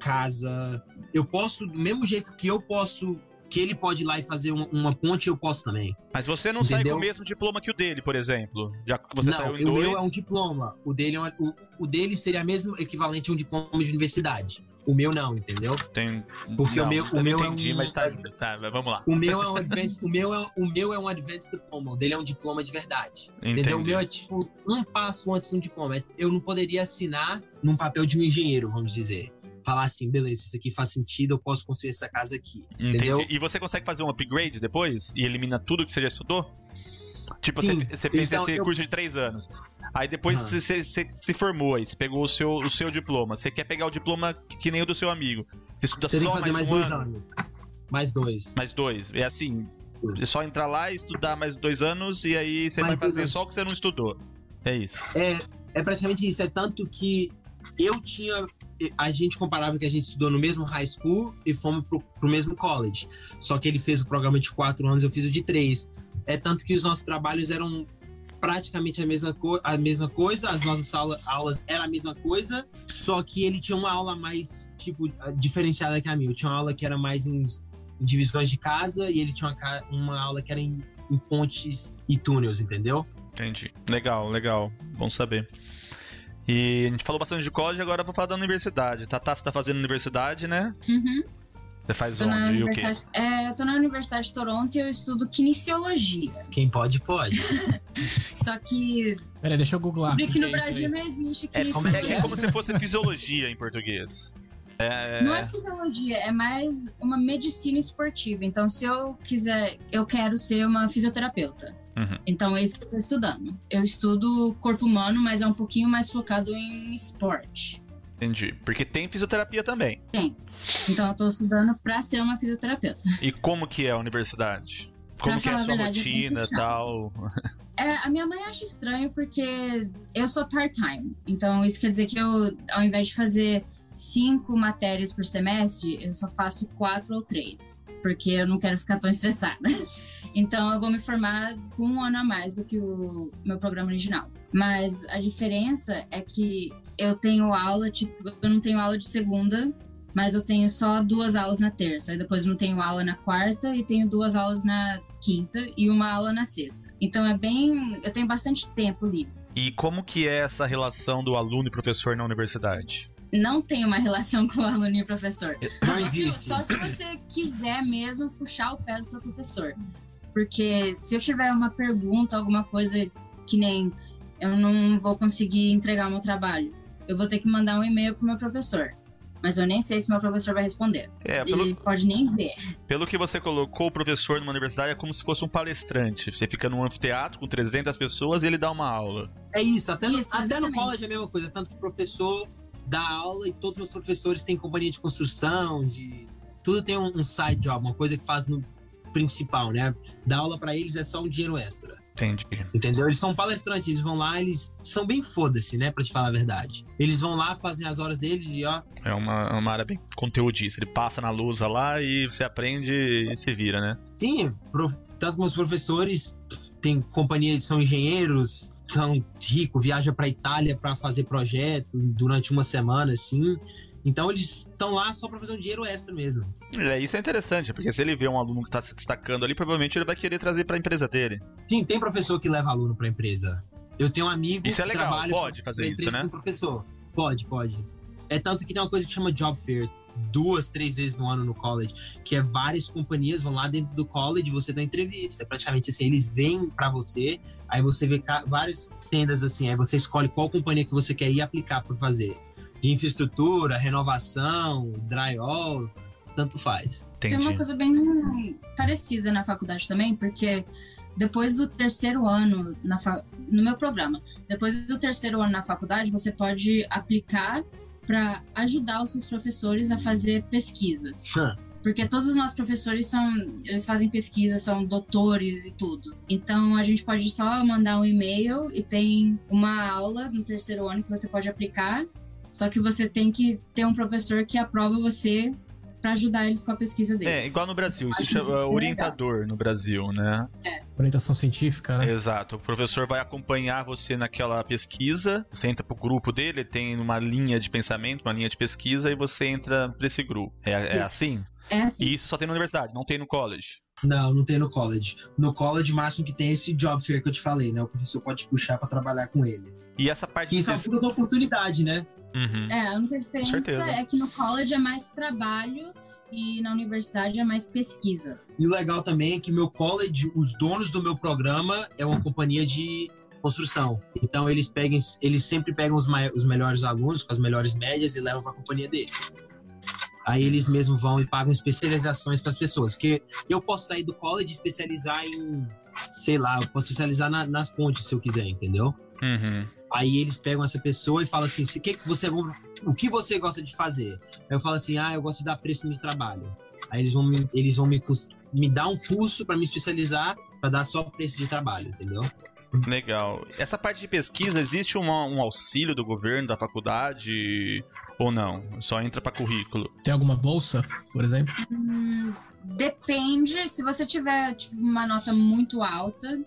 casa. Eu posso, do mesmo jeito que eu posso, que ele pode ir lá e fazer um- uma ponte, eu posso também. Mas você não sai Entendeu? com o mesmo diploma que o dele, por exemplo. Já que você Não, saiu em o dois. meu é um diploma. O dele, é um- o, o dele seria mesmo equivalente a um diploma de universidade. O meu não, entendeu? Tem... Porque o Não, meu- o eu meu é entendi, um- mas tá. Tá, vamos lá. O meu é um advanced, o meu é, o meu é um advanced diploma. O dele é um diploma de verdade. Entendeu? O Entendi. meu é tipo um passo antes de um diploma. Eu não poderia assinar num papel de um engenheiro, vamos dizer. Falar assim, beleza, isso aqui faz sentido, eu posso construir essa casa aqui. Entendi. Entendeu? E você consegue fazer um upgrade depois e elimina tudo que você já estudou? Tipo, Sim. você, você fez Então, esse eu- curso de três anos. Aí depois Aham. você, você- se formou aí, você pegou o seu, o seu diploma. Você quer pegar o diploma que, que nem o do seu amigo. Você estuda Você tem só que fazer mais, mais, um dois ano. anos. Mais dois. Mais dois. É assim, é só entrar lá e estudar mais dois anos e aí você Mais vai fazer só o que você não estudou. É isso. É, é praticamente isso. É tanto que eu tinha. A gente comparava que a gente estudou no mesmo high school e fomos pro, pro mesmo college. Só que ele fez o programa de quatro anos, eu fiz o de três. É tanto que os nossos trabalhos eram praticamente a mesma, a mesma coisa, as nossas aula, aulas eram a mesma coisa, só que ele tinha uma aula mais, tipo, diferenciada que a minha. Eu tinha uma aula que era mais em, em divisões de casa e ele tinha uma, uma aula que era em, em pontes e túneis, entendeu? Entendi. Legal, legal. Bom saber. E a gente falou bastante de college, agora eu vou falar da universidade. Tatá, você tá fazendo universidade, né? Uhum. Você faz Tô onde e o quê? Universidade- É, eu tô na Universidade de Toronto e eu estudo kinesiologia. Quem pode, pode. Só que Peraí, deixa eu googlar. descobri o que que no é Brasil aí. não existe É como, kinesiologia. é como se fosse fisiologia em português. É, Não é fisiologia, é mais uma medicina esportiva. Então, se eu quiser, eu quero ser uma fisioterapeuta. Uhum. Então, é isso que eu tô estudando. Eu estudo corpo humano, mas é um pouquinho mais focado em esporte. Entendi. Porque tem fisioterapia também. Então, eu tô estudando pra ser uma fisioterapeuta. E como que é a universidade? Como que é a sua verdade, é rotina e tal? É, a minha mãe acha estranho porque eu sou part-time. Então, isso quer dizer que eu, ao invés de fazer cinco matérias por semestre, eu só faço quatro ou três. Porque eu não quero ficar tão estressada. Então, eu vou me formar com um ano a mais do que o meu programa original. Mas a diferença é que eu tenho aula, tipo, eu não tenho aula de segunda, mas eu tenho só duas aulas na terça. Aí depois não tenho aula na quarta e tenho duas aulas na quinta e uma aula na sexta. Então é bem. Eu tenho bastante tempo livre. E como que é essa relação do aluno e professor na universidade? Não tem uma relação com o aluno e o professor. Não Só se, só se você quiser mesmo puxar o pé do seu professor. Porque se eu tiver uma pergunta, alguma coisa que nem eu não vou conseguir entregar o meu trabalho, eu vou ter que mandar um e-mail pro meu professor. Mas eu nem sei se meu professor vai responder. É, pelo, Ele pode nem ver. pelo que você colocou, o professor numa universidade é como se fosse um palestrante. Você fica num anfiteatro com 300 pessoas e ele dá uma aula. É isso, até, no, Isso, até no college é a mesma coisa. Tanto que o professor dá aula e todos os professores têm companhia de construção, de. Tudo tem um, um side job, uma coisa que faz no principal, né? Dar aula pra eles é só um dinheiro extra. Entendi. Entendeu? Eles são palestrantes, eles vão lá, eles são bem foda-se, né? Pra te falar a verdade. Eles vão lá, fazem as horas deles e ó. É uma, uma área bem conteudista. Ele passa na lousa lá e você aprende e se vira, né? Sim, pro- tanto como os professores têm companhia, são engenheiros, são ricos, viajam pra Itália pra fazer projeto durante uma semana, assim. Então eles estão lá só pra fazer um dinheiro extra mesmo. É, isso é interessante, porque se ele vê um aluno que tá se destacando ali, provavelmente ele vai querer trazer pra empresa dele. Sim, tem professor que leva aluno pra empresa. Eu tenho um amigo Isso é legal, pode fazer isso, né? um professor. Pode, pode. É tanto que tem uma coisa que chama job fair, duas, três vezes no ano no college, que é várias companhias vão lá dentro do college e você dá entrevista. Praticamente assim, eles vêm pra você, aí você vê várias tendas assim, aí você escolhe qual companhia que você quer ir aplicar pra fazer. De infraestrutura, renovação, drywall, tanto faz. Tem uma Entendi. coisa bem parecida na faculdade também, porque depois do terceiro ano na fa- no meu programa, depois do terceiro ano na faculdade, você pode aplicar para ajudar os seus professores a fazer pesquisas. Porque todos os nossos professores são, eles fazem pesquisa, são doutores e tudo. Então a gente pode só mandar um e-mail e tem uma aula no terceiro ano que você pode aplicar. Só que você tem que ter um professor que aprova você para ajudar eles com a pesquisa deles. É, igual no Brasil, isso chama isso bem orientador no Brasil, né? Orientação científica, né? Exato. O professor vai acompanhar você naquela pesquisa, você entra pro grupo dele, tem uma linha de pensamento, uma linha de pesquisa, e você entra pra esse grupo. É, é assim? É assim. E isso só tem na universidade, não tem no college. Não, não tem no college. No college, o máximo que tem é esse job fair que eu te falei, né? O professor pode te puxar pra trabalhar com ele. E essa parte Que isso é uma oportunidade, né? Uhum. É, a única diferença é que no college é mais trabalho e na universidade é mais pesquisa. E o legal também é que meu college, os donos do meu programa é uma companhia de construção. Então eles pegam, eles sempre pegam os, os melhores alunos com as melhores médias e levam para a companhia deles. Aí eles mesmos vão e pagam especializações para as pessoas. Porque eu posso sair do college e especializar em, sei lá, eu posso especializar na- nas pontes se eu quiser, entendeu? Uhum. Aí eles pegam essa pessoa e falam assim: "Se- que que você, o que você gosta de fazer? Aí eu falo assim: ah, eu gosto de dar preço no trabalho. Aí eles vão me, eles vão me, me dar um curso para me especializar, para dar só preço de trabalho, entendeu? Legal. Essa parte de pesquisa, existe uma- um auxílio do governo, da faculdade, ou não? Só entra pra currículo. Tem alguma bolsa, por exemplo? Hum, depende, se você tiver tipo, uma nota muito alta,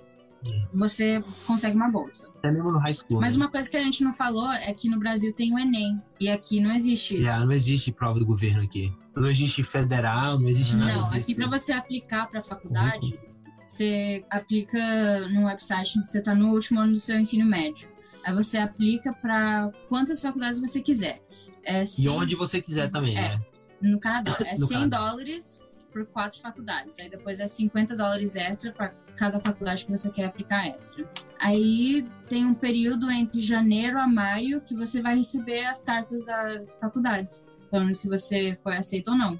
você consegue uma bolsa. Até mesmo no high school. Mas né? uma coisa que a gente não falou é que no Brasil tem o Enem e aqui não existe isso. Não existe prova do governo aqui. Não existe federal, não existe nada Não, aqui para você aplicar para faculdade, você aplica no website, você está no último ano do seu ensino médio. Aí você aplica para quantas faculdades você quiser. É E 100 onde você quiser também, É. né? no Canadá. É No 100 Canadá. dólares por quatro faculdades. Aí depois é 50 dólares extra para cada faculdade que você quer aplicar extra. Aí tem um período entre janeiro a maio que você vai receber as cartas das faculdades, falando se você foi aceito ou não.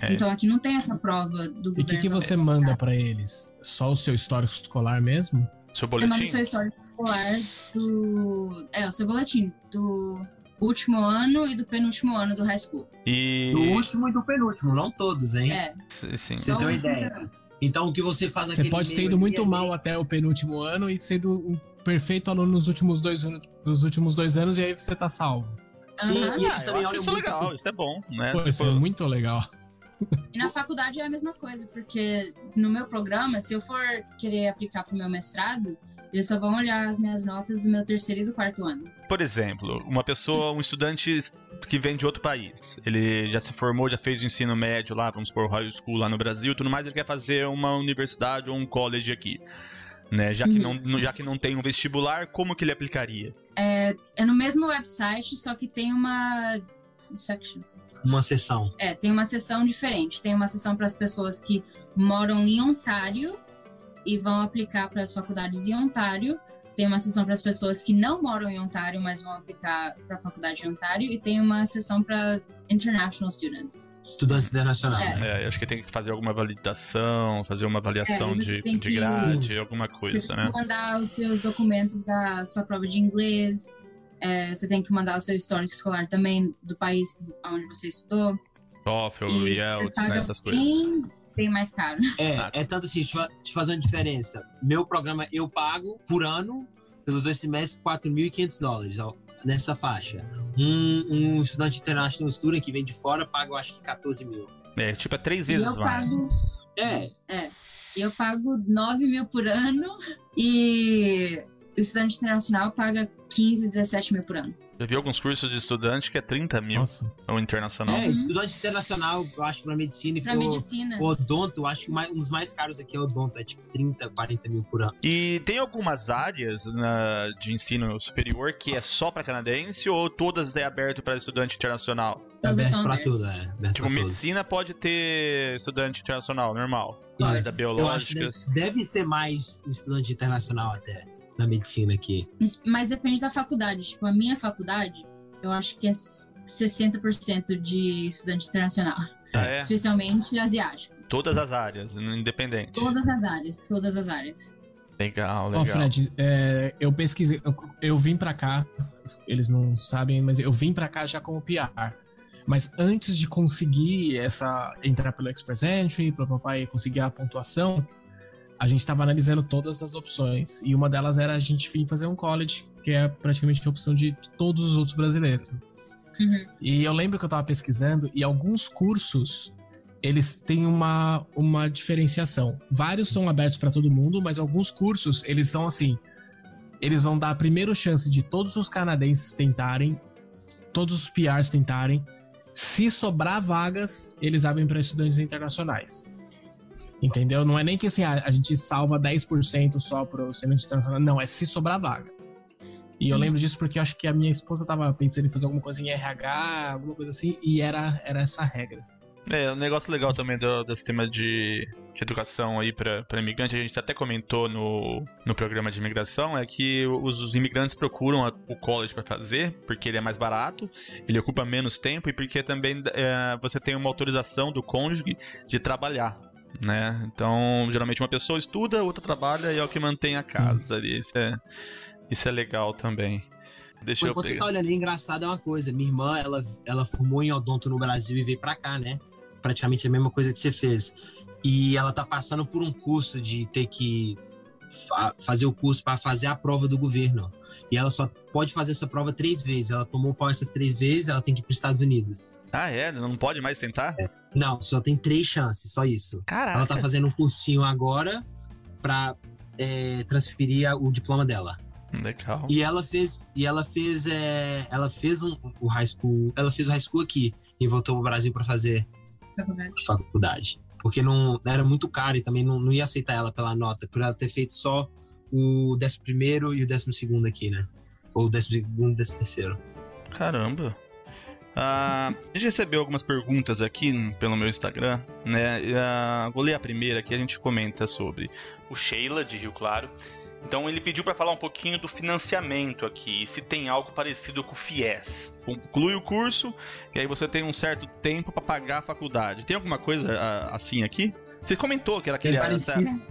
É. Então aqui não tem essa prova do E o que, que você manda pra eles? Só o seu histórico escolar mesmo? Seu Você manda o boletim? seu histórico escolar do. É, o seu boletim do último ano e do penúltimo ano do high school. E. Do último e do penúltimo, não todos, hein? É, Sim, sim. Você uma um. ideia. Então o que você faz Você pode ter ido muito é mal até o penúltimo ano e sendo um perfeito aluno nos últimos dois, anos- nos últimos dois anos e aí você tá salvo. Sim, Aham. e Ah, eles também olham isso muito. legal, isso é bom, né? Pô, Tipo, isso é muito legal. E na faculdade é a mesma coisa, porque no meu programa, se eu for querer aplicar para o meu mestrado, eles só vão olhar as minhas notas do meu terceiro e do quarto ano. Por exemplo, uma pessoa, um estudante que vem de outro país, ele já se formou, já fez o ensino médio lá, vamos supor, high school lá no Brasil, e tudo mais, ele quer fazer uma universidade ou um college aqui. Né? Já, que Uhum. não, já que não tem um vestibular, como que ele aplicaria? É no mesmo website, só que tem uma section. Uma sessão. É, tem uma seção diferente. Tem uma seção para as pessoas que moram em Ontário e vão aplicar para as faculdades em Ontário. Tem uma seção para as pessoas que não moram em Ontário, mas vão aplicar para a faculdade em Ontário. E tem uma seção para international students. Estudantes internacionais. É. né? É, acho que tem que fazer alguma validação, fazer uma avaliação É, você de, tem de que- grade, alguma Você coisa, tem né? que mandar os seus documentos da sua prova de inglês. é, você tem que mandar o seu histórico escolar também do país onde você estudou. TOEFL, você IELTS, né, essas coisas. bem, bem mais caro. É, Ah. é tanto assim, te, fa- te fazer uma diferença. Meu programa eu pago por ano, pelos dois semestres, 4.500 dólares ó, nessa faixa. Um, um estudante international student que vem de fora paga, eu acho que 14 mil. É, tipo, é três vezes eu mais. pago- É, E eu pago 9 mil por ano e o estudante internacional paga 15, 17 mil por ano. Eu vi alguns cursos de estudante que é 30 mil, Nossa. ou internacional. é, Uhum. estudante internacional, eu acho, pra medicina e Pra pro medicina. odonto, eu acho que um dos mais caros aqui é odonto, é tipo 30, 40 mil por ano. E tem algumas áreas na- de ensino superior que é só para canadense ou todas é aberto para estudante internacional? É aberto abertas. tudo, é. Aberto Tipo, medicina pode ter estudante internacional, normal. Da Eu acho que biológicas. deve, deve ser mais estudante internacional até, na medicina aqui. Mas, mas depende da faculdade. Tipo, a minha faculdade, eu acho que é 60% de estudante internacional. Ah, é? Especialmente asiático. Todas as áreas, independente. Todas as áreas. Todas as áreas. Legal, Ó, legal. Fred, é, eu pesquisei, eu, eu vim pra cá, eles não sabem, mas eu vim pra cá já como PR. Mas antes de conseguir essa entrar pelo Express Entry, para o papai conseguir a pontuação, a gente estava analisando todas as opções e uma delas era a gente vir fazer um college, que é praticamente a opção de todos os outros brasileiros. Uhum. E eu lembro que eu tava pesquisando e alguns cursos eles têm uma, uma diferenciação. Vários são abertos para todo mundo, mas alguns cursos eles são assim, eles vão dar a primeira chance de todos os canadenses tentarem, todos os PRs tentarem. Se sobrar vagas, eles abrem para estudantes internacionais. Entendeu? Não é nem que assim, a, a gente salva 10% só para o estudante internacional. Não, é se sobrar vaga. E eu Hum. lembro disso porque eu acho que a minha esposa tava pensando em fazer alguma coisa em RH, alguma coisa assim, e era, era essa regra. É, um negócio legal também do, do sistema de, de educação aí para imigrante, a gente até comentou no, no programa de imigração, é que os, os imigrantes procuram a- o college para fazer, porque ele é mais barato, ele ocupa menos tempo e porque também é, você tem uma autorização do cônjuge de trabalhar. Né? Então, geralmente uma pessoa estuda, outra trabalha e é o que mantém a casa ali. Isso é, isso é legal também. Deixa eu você pegar. tá olhando aí, engraçado é uma coisa. Minha irmã, ela, ela formou em odonto no Brasil e veio pra cá, né? Praticamente a mesma coisa que você fez. E ela tá passando por um curso de ter que fa- fazer o curso para fazer a prova do governo. E ela só pode fazer essa prova três vezes. Ela tomou pau essas três vezes, ela tem que ir para Estados Unidos. Ah, é? Não pode mais tentar? Não, só tem três chances, só isso. Caraca. Ela tá fazendo um cursinho agora para transferir a- o diploma dela. Legal. E ela fez, e ela fez, é, ela fez um, o high school, ela fez o high school aqui e voltou pro Brasil para fazer Faculdade. faculdade. Porque não era muito caro e também não, não ia aceitar ela pela nota, por ela ter feito só o 11 primeiro e o 12 segundo aqui, né? Ou o 12 segundo e 13 terceiro. Caramba. Ah, a gente recebeu algumas perguntas aqui pelo meu Instagram, né? Ah, vou ler a primeira que a gente comenta sobre o Sheila de Rio Claro. Então ele pediu para falar um pouquinho do financiamento aqui, e se tem algo parecido com o FIES. Conclui o curso e aí você tem um certo tempo para pagar a faculdade. Tem alguma coisa ah, assim aqui? Você comentou que era aquele É parecido.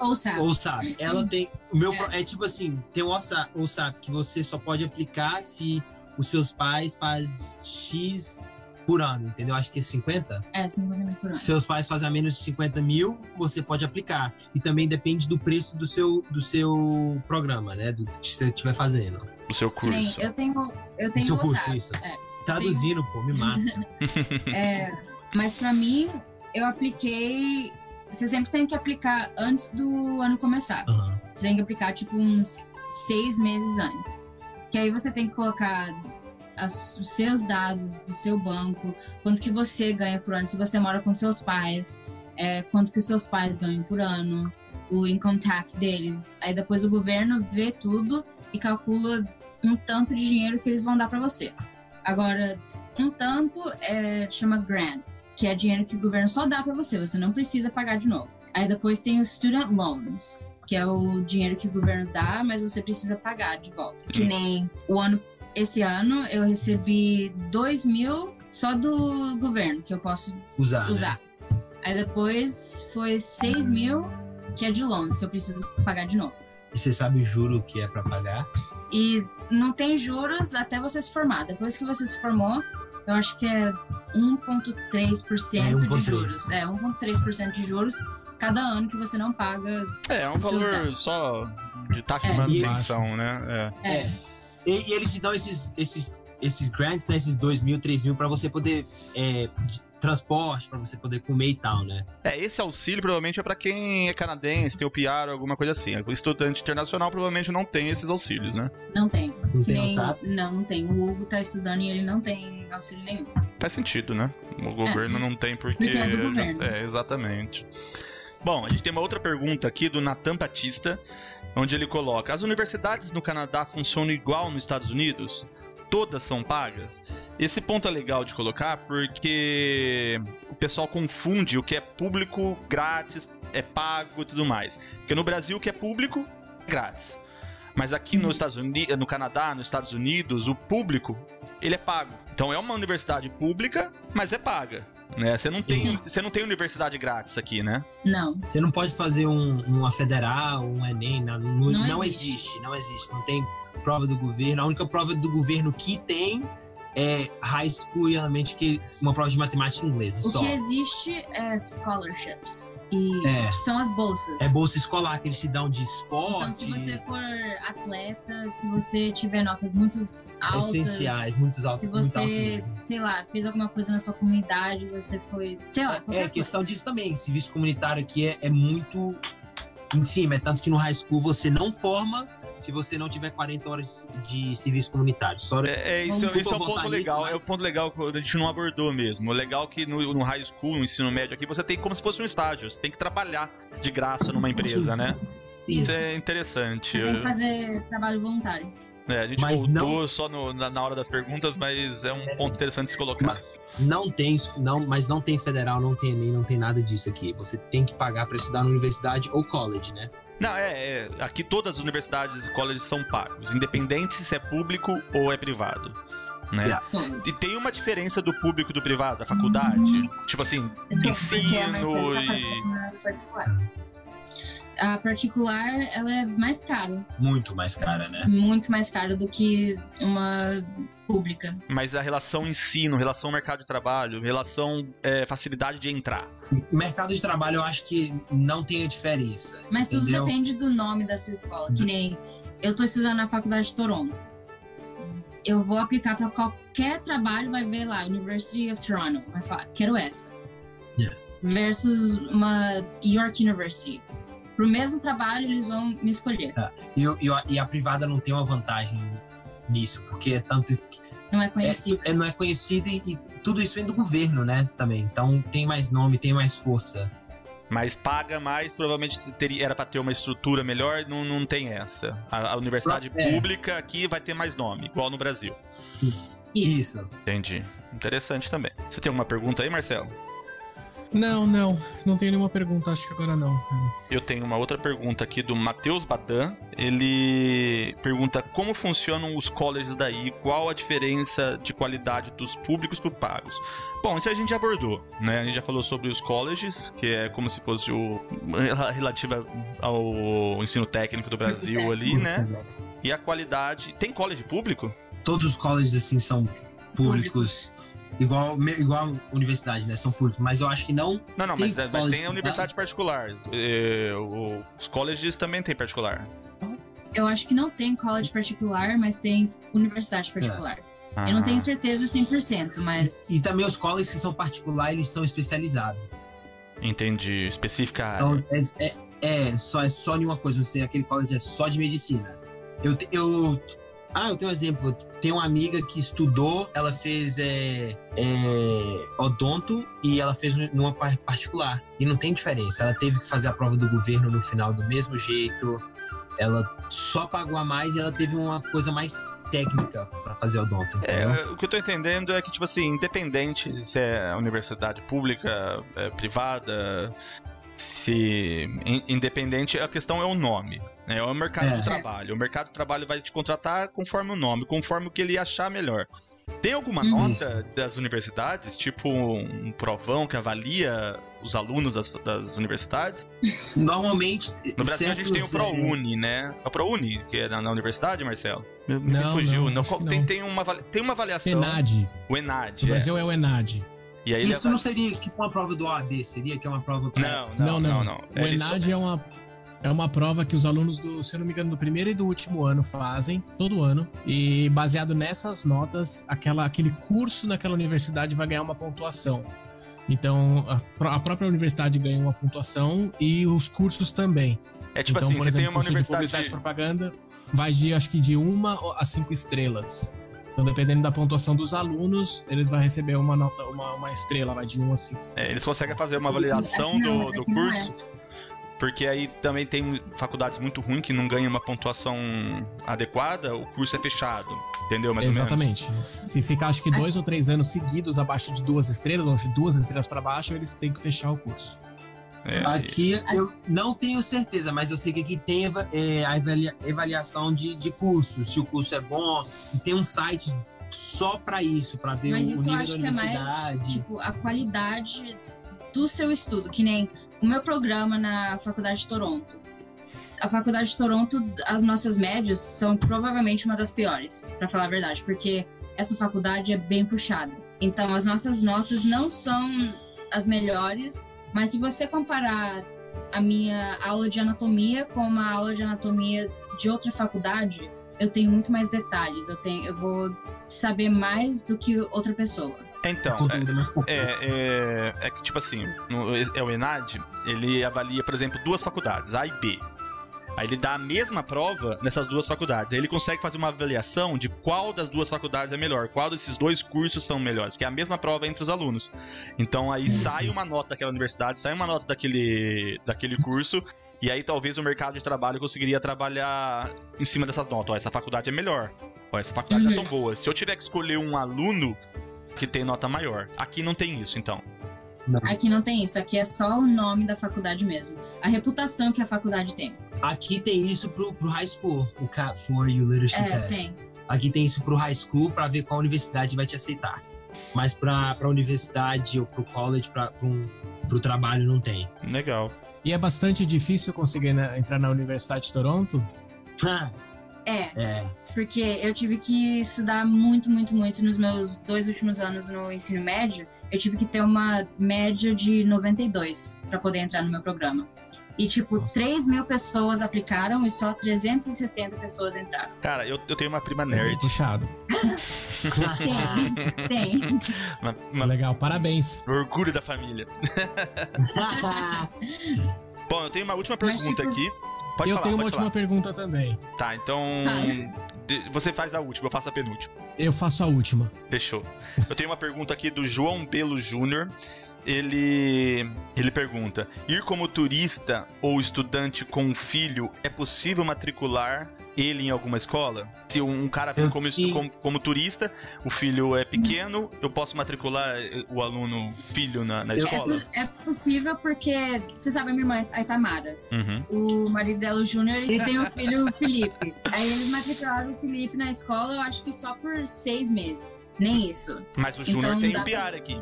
Ou sabe. Ou sabe, ela tem. O meu É. é. tipo assim, tem o OSA- ou sabe que você só pode aplicar se os seus pais faz X por ano, entendeu? Acho que é 50. É, 50 mil por ano. Se seus pais fazem a menos de 50 mil, você pode aplicar. E também depende do preço do seu, do seu programa, né? Do que você estiver fazendo. o seu curso. eu tenho, eu Do tenho seu curso, WhatsApp. isso. É. Traduzindo, pô, me mata. É, mas pra mim, eu apliquei. Você sempre tem que aplicar antes do ano começar. Aham. Você tem que aplicar tipo uns seis meses antes. Que aí você tem que colocar as- os seus dados do seu banco, quanto que você ganha por ano, se você mora com seus pais, é, quanto que os seus pais ganham por ano, o income tax deles. Aí depois o governo vê tudo e calcula um tanto de dinheiro que eles vão dar pra você. Agora, um tanto é, chama grant, que é dinheiro que o governo só dá pra você, você não precisa pagar de novo. Aí depois tem os student loans, que é o dinheiro que o governo dá, mas você precisa pagar de volta. Que nem o ano, esse ano eu recebi 2 mil só do governo, que eu posso Usar. né? usar. Aí depois foi 6 mil, que é de loans, que eu preciso pagar de novo. E você sabe o juro que é pra pagar? E não tem juros até você se formar. Depois que você se formou, eu acho que é 1,3% É, de 1,3. juros. É, 1,3% de juros cada ano que você não paga. É, é um valor dados. só de taxa É. de manutenção, né? É. É, E, e eles te dão esses, esses, esses grants, né? Esses 2 mil, 3 mil, pra você poder. É, de transporte, pra você poder comer e tal, né? É, esse auxílio provavelmente é pra quem é canadense, tem o PR ou alguma coisa assim. O estudante internacional provavelmente não tem esses auxílios, né? não tem. Não tem, não nem, não, não tem. O Hugo tá estudando e ele não tem auxílio nenhum. Faz sentido, né? O governo não tem porque. Porque é do governo. É, exatamente. Bom, a gente tem uma outra pergunta aqui do Natan Batista, onde ele coloca: As universidades no Canadá funcionam igual nos Estados Unidos? Todas são pagas? Esse ponto é legal de colocar porque o pessoal confunde o que é público, grátis, é pago e tudo mais. Porque no Brasil o que é público é grátis. Mas aqui nos Estados Unidos, no Canadá, nos Estados Unidos, o público ele é pago. Então é uma universidade pública, mas é paga. Né? Você não tem, Sim. você não tem universidade grátis aqui, né? Não. Você não pode fazer um, uma federal, um Enem, não, não, Não não existe. existe. não existe. Não tem prova do governo. A única prova do governo que tem é high school e realmente que uma prova de matemática e inglês O só. que existe é scholarships. E É. são as bolsas. É bolsa escolar que eles te dão de Então, esporte, se você for atleta, se você tiver notas muito altas, essenciais, muitos altos. se altos você, sei lá, fez alguma coisa na sua comunidade, você foi, sei lá, É a questão coisa. disso também. Serviço comunitário aqui é, é muito em cima. É tanto que no high school você não forma se você não tiver 40 horas de serviço comunitário. Só É, é, isso, Desculpa isso é um ponto legal, nisso, é o mas- ponto legal que a gente não abordou mesmo. O legal é que no, no high school, no ensino médio aqui, você tem como se fosse um estágio. Você tem que trabalhar de graça numa empresa, né? Isso Isso. é interessante. Você tem que fazer trabalho voluntário. É, a gente Mas voltou não- só no- na, na hora das perguntas, mas é um ponto interessante de se colocar. não tem, não, mas não tem federal, não tem Enem, não tem nada disso aqui. Você tem que pagar para estudar na universidade ou college, né? Não, é, é, Aqui todas as universidades e colleges são pagos, independente se é público ou é privado. Né? Yeah. E tem uma diferença do público e do privado, da faculdade? Tipo assim, Porque é ensino e. particular. A particular, ela é mais cara, Muito mais cara, né? muito mais cara do que uma pública. Mas a relação ensino, relação mercado de trabalho, relação é, facilidade de entrar. Mercado de trabalho, eu acho que não tem a diferença. Mas tudo entendeu? depende do nome da sua escola. Que nem eu tô estudando na faculdade de Toronto. Eu vou aplicar para qualquer trabalho, vai ver lá, University of Toronto. Vai falar, quero essa. Yeah. Versus uma York University. Pro mesmo trabalho, eles vão me escolher. E, e a- e a privada não tem uma vantagem nisso, porque é tanto Não é é, conhecido. é- não é conhecido e, e tudo isso vem do governo, né? Também. Então tem mais nome, tem mais força. Mas paga mais, provavelmente teria, era para ter uma estrutura melhor, não, não tem essa. A, a universidade É. pública aqui vai ter mais nome, igual no Brasil. Isso. Entendi. Interessante também. Você tem alguma pergunta aí, Marcelo? Não, não. Não tenho nenhuma pergunta, acho que agora não. Eu tenho uma outra pergunta aqui do Matheus Badan. Ele pergunta como funcionam os colleges daí, qual a diferença de qualidade dos públicos para pagos. Bom, isso a gente já abordou, né? A gente já falou sobre os colleges, que é como se fosse o relativa ao ensino técnico do Brasil ali, né? E a qualidade. Tem college público? Todos os colleges, assim, são públicos. Igual, igual a universidade, né? São públicos. Mas eu acho que não. Não, não, Tem mas, mas tem a universidade particular. É, o- os colleges também tem particular. Eu acho que não tem college particular, mas tem universidade particular. Eu não Ah. tenho certeza 100%, mas E também os colleges que são particulares, eles são especializados. Entendi. Específica área. Então, é, é, é só, é só de uma coisa. Não sei, aquele college é só de medicina. Eu, eu, ah, eu tenho um exemplo. Tem uma amiga que estudou, ela fez é, é, odonto e ela fez numa par- particular. E não tem diferença. Ela teve que fazer a prova do governo no final do mesmo jeito. Ela só pagou a mais e ela teve uma coisa mais técnica pra fazer odonto. É, o que eu tô entendendo é que, tipo assim, independente se é universidade pública, é, privada, se. in- independente, a questão é o nome. Né? É o mercado É. de trabalho. O mercado de trabalho vai te contratar conforme o nome, conforme o que ele achar melhor. Tem alguma nota das universidades, tipo um provão que avalia os alunos das, das universidades? Normalmente. No Brasil a gente tem o é, ProUni, né? É o ProUni, que é na, na universidade, Marcelo? Me, me Não, fugiu. não, que tem, não. tem, uma, tem uma avaliação. Enad. O Enad. No é. Brasil é o Enad. E Isso não seria tipo uma prova do OAB, seria que é uma prova pra- Não, não, não, não. O Ele só- Enad é uma é uma prova que os alunos do, se eu não me engano, do primeiro e do último ano fazem todo ano e baseado nessas notas, aquela aquele curso naquela universidade vai ganhar uma pontuação. Então, a, a própria universidade ganha uma pontuação e os cursos também. É tipo então, assim, por você exemplo, tem uma curso de publicidade universidade. e propaganda vai de acho que de uma a cinco estrelas. Então, dependendo da pontuação dos alunos, eles vão receber uma nota, uma, uma estrela, vai de 1 a 5 estrelas. É, eles conseguem fazer uma avaliação Não, do, do é. curso. Porque aí também tem faculdades muito ruins que não ganham uma pontuação adequada, o curso é fechado. Entendeu? Mais ou menos. Exatamente. Se ficar, acho que dois ou três anos seguidos abaixo de duas estrelas, ou de duas estrelas para baixo, eles têm que fechar o curso. É, Aqui eu não tenho certeza, mas eu sei que aqui tem é, a avalia- avaliação de, de curso, se o curso é bom, e tem um site só pra isso, pra ver Mas o, isso eu nível acho da que é mais, universidade. tipo, a qualidade do seu estudo, que nem o meu programa na Faculdade de Toronto. A Faculdade de Toronto, as nossas médias são provavelmente uma das piores, pra falar a verdade, porque essa faculdade é bem puxada. Então, as nossas notas não são as melhores, mas se você comparar a minha aula de anatomia com uma aula de anatomia de outra faculdade, eu tenho muito mais detalhes, eu tenho, eu vou saber mais do que outra pessoa. Então, é, complexo. é, é que tipo assim, no, é o Enad, ele avalia, por exemplo, duas faculdades, A e B. Aí ele dá a mesma prova nessas duas faculdades. Aí ele consegue fazer uma avaliação de qual das duas faculdades é melhor, qual desses dois cursos são melhores, que é a mesma prova entre os alunos. Então aí sai uma nota daquela universidade, sai uma nota daquele, daquele curso, e aí talvez o mercado de trabalho conseguiria trabalhar em cima dessas notas. Ó, essa faculdade é melhor. Ó, essa faculdade não é tão boa. Se eu tiver que escolher um aluno que tem nota maior. Aqui não tem isso, então. Não. Aqui não tem isso, aqui é só o nome da faculdade mesmo. A reputação que a faculdade tem. Aqui tem isso pro, pro high school, o CAT for You Leadership É, Test. tem. Aqui tem isso pro high school pra ver qual universidade vai te aceitar. Mas pra, pra universidade ou pro college, pra, pro, pro trabalho, não tem. Legal. E é bastante difícil conseguir né, entrar na Universidade de Toronto. É, É. porque eu tive que estudar muito, muito, muito nos meus dois últimos anos no ensino médio. Eu tive que ter uma média de 92 para poder entrar no meu programa. E, tipo, Nossa. 3 mil pessoas aplicaram e só 370 pessoas entraram. Cara, eu, eu tenho uma prima É nerd. puxado. Tem, tem. Uma, uma- Legal, parabéns. orgulho da família. Bom, eu tenho uma última Mas, pergunta tipo, aqui. Pode eu falar, tenho uma última falar. pergunta também. Tá, então. Tá. você faz a última, eu faço a penúltima. Eu faço a última. Fechou. Eu tenho uma pergunta aqui do João Belo Júnior. Ele ele pergunta: ir como turista ou estudante com um filho é possível matricular ele em alguma escola? Se um cara vem como, como, como turista, o filho é pequeno, eu posso matricular eh, o aluno filho na, na Eu- escola? É, é possível porque, você sabe, a minha irmã, a Itamara, Uhum. o marido dela, o Júnior, ele tem um filho, o Felipe. Aí eles matricularam o Felipe na escola, eu acho que só por seis meses. Nem isso. Mas o Júnior Então tem o pra- PR aqui.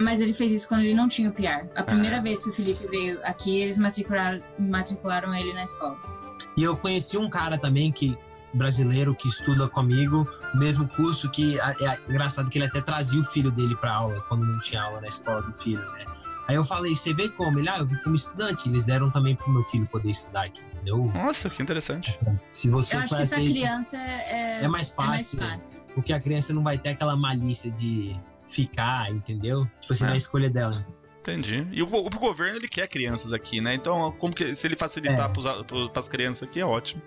Mas ele fez isso quando ele não tinha o PR. A primeira Ah. vez que o Felipe veio aqui, eles matricularam, matricularam ele na escola. E eu conheci um cara também que brasileiro que estuda comigo, mesmo curso que é, é engraçado que ele até trazia o filho dele para aula quando não tinha aula na escola do filho, né? Aí eu falei, você vê como? Ele, ah, eu vim como estudante. Eles deram também pro meu filho poder estudar aqui, entendeu? Nossa, que interessante. Se você Eu acho que pra criança é, é mais é mais fácil, fácil. porque a criança não vai ter aquela malícia de ficar, entendeu? Tipo assim, É. na escolha dela. Entendi. E o, o governo ele quer crianças aqui, né? Então, como que se ele facilitar É. para as crianças aqui é ótimo.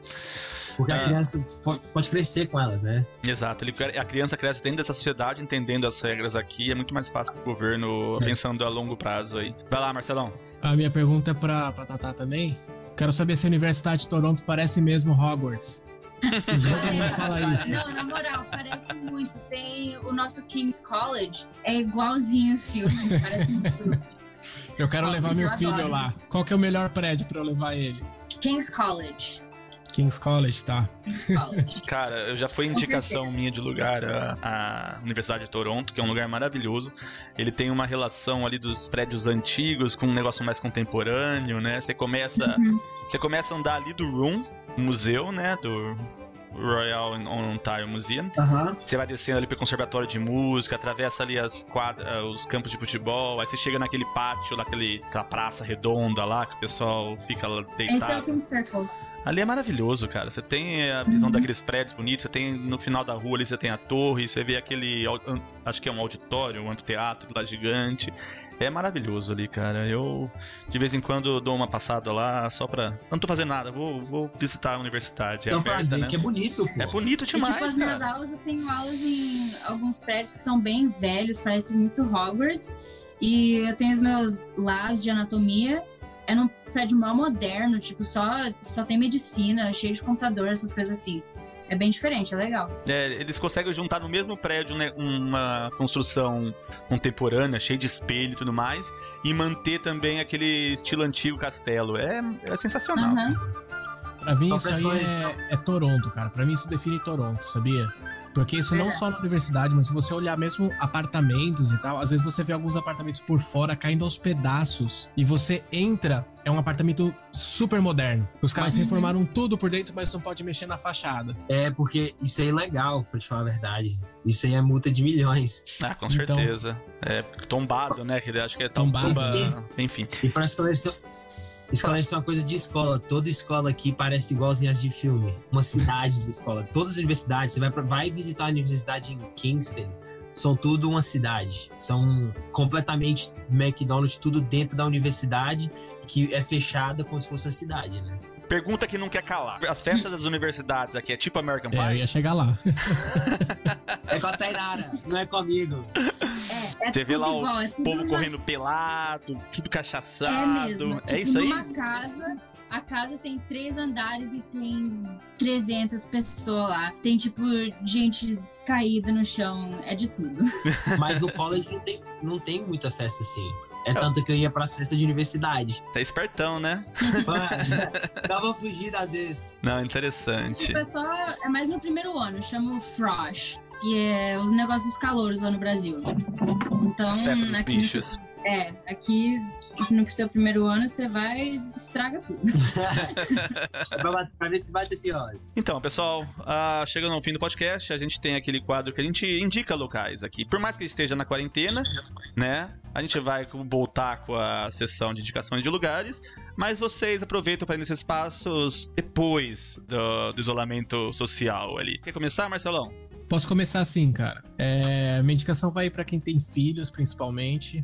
Porque Ah. a criança po- pode crescer com elas, né? Exato. Ele, quer- a criança cresce dentro dessa sociedade, entendendo as regras aqui, é muito mais fácil pro governo É. pensando a longo prazo aí. Vai lá, Marcelão. A minha pergunta é pra Tatá também. Quero saber se a Universidade de Toronto parece mesmo Hogwarts. Isso. Não, na moral, parece muito. Tem o nosso King's College, é igualzinho os filmes, parece muito. Eu quero Nossa, levar meu eu filho adoro. lá. Qual que é o melhor prédio pra eu levar ele? King's College. King's College, tá? Cara, eu já foi indicação minha de lugar a, a Universidade de Toronto, que é um lugar maravilhoso. Ele tem uma relação ali dos prédios antigos com um negócio mais contemporâneo, né? Você começa, Uhum. você começa a andar ali do Room, museu, né? Do Royal Ontario Museum. Você vai descendo ali pro conservatório de música, atravessa ali as quadras, os campos de futebol, aí você chega naquele pátio, naquele, aquela praça redonda lá, que o pessoal fica lá Esse é o deitado. King's Circle. Ali é maravilhoso, cara. Você tem a visão daqueles prédios bonitos, você tem no final da rua ali, você tem a torre, você vê aquele, acho que é um auditório, um anfiteatro lá gigante. É maravilhoso ali, cara. Eu, de vez em quando, dou uma passada lá só pra... Eu não tô fazendo nada, vou, vou visitar a universidade. É Então, pra aberta, ver né? que é bonito, pô. É bonito E demais, tipo, as minhas cara. aulas, eu tenho aulas em alguns prédios que são bem velhos, parece muito Hogwarts. E eu tenho os meus labs de anatomia. É num prédio mal moderno, tipo, só, só tem medicina, cheio de computador, essas coisas assim. É bem diferente, é legal. É, eles conseguem juntar no mesmo prédio né, uma construção contemporânea, cheia de espelho e tudo mais, e manter também aquele estilo antigo castelo. É, é sensacional. Aham. Pra mim, Só isso pra aí é, é Toronto, cara. Pra mim, isso define Toronto, sabia? Porque isso não só na universidade, mas se você olhar mesmo apartamentos e tal, às vezes você vê alguns apartamentos por fora caindo aos pedaços e você entra, é um apartamento super moderno. Os caras Uhum. reformaram tudo por dentro, mas não pode mexer na fachada. É, porque isso aí é legal, pra te falar a verdade. Isso aí é multa de milhões. Ah, com Então- certeza. É tombado, né? Que ele acho que é Tombado. tomba- Enfim. E pra esclarecer, esclarecer uma coisa de escola, toda escola aqui parece igualzinha as de filme. Uma cidade de escola. Todas as universidades, você vai, pra- vai visitar a universidade em Kingston, são tudo uma cidade. São completamente McDonald's, tudo dentro da universidade, que é fechada como se fosse uma cidade, né? Pergunta que não quer calar. As festas das universidades aqui é tipo American É, eu Pie? ia chegar lá. É com a Tainara, não é comigo. É, é Você vê lá o igual, é povo numa- correndo pelado, tudo É cachaçado. mesmo. É tipo, isso aí? numa casa, a casa tem três andares e tem 300 pessoas lá. Tem, tipo, gente caída no chão, é de tudo. Mas no college não tem, não tem muita festa assim. É tanto que eu ia pras festas de universidade. Tá espertão, né? Dá pra fugir às vezes. Não, interessante. É só. É mais no primeiro ano, chama o Frosh, que é o negócio dos calouros lá no Brasil. Então, aqui, bichos. É, aqui no seu primeiro ano você vai e estraga tudo. Pra, ver se bate assim, ó. Então, pessoal, ah, chegando ao fim do podcast, a gente tem aquele quadro que a gente indica locais aqui. Por mais que esteja na quarentena, né? A gente vai voltar com a sessão de indicações de lugares, mas vocês aproveitam para ir nesses passos depois do, do isolamento social ali. Quer começar, Marcelão? Posso começar assim, cara. É, minha indicação vai pra quem tem filhos, principalmente.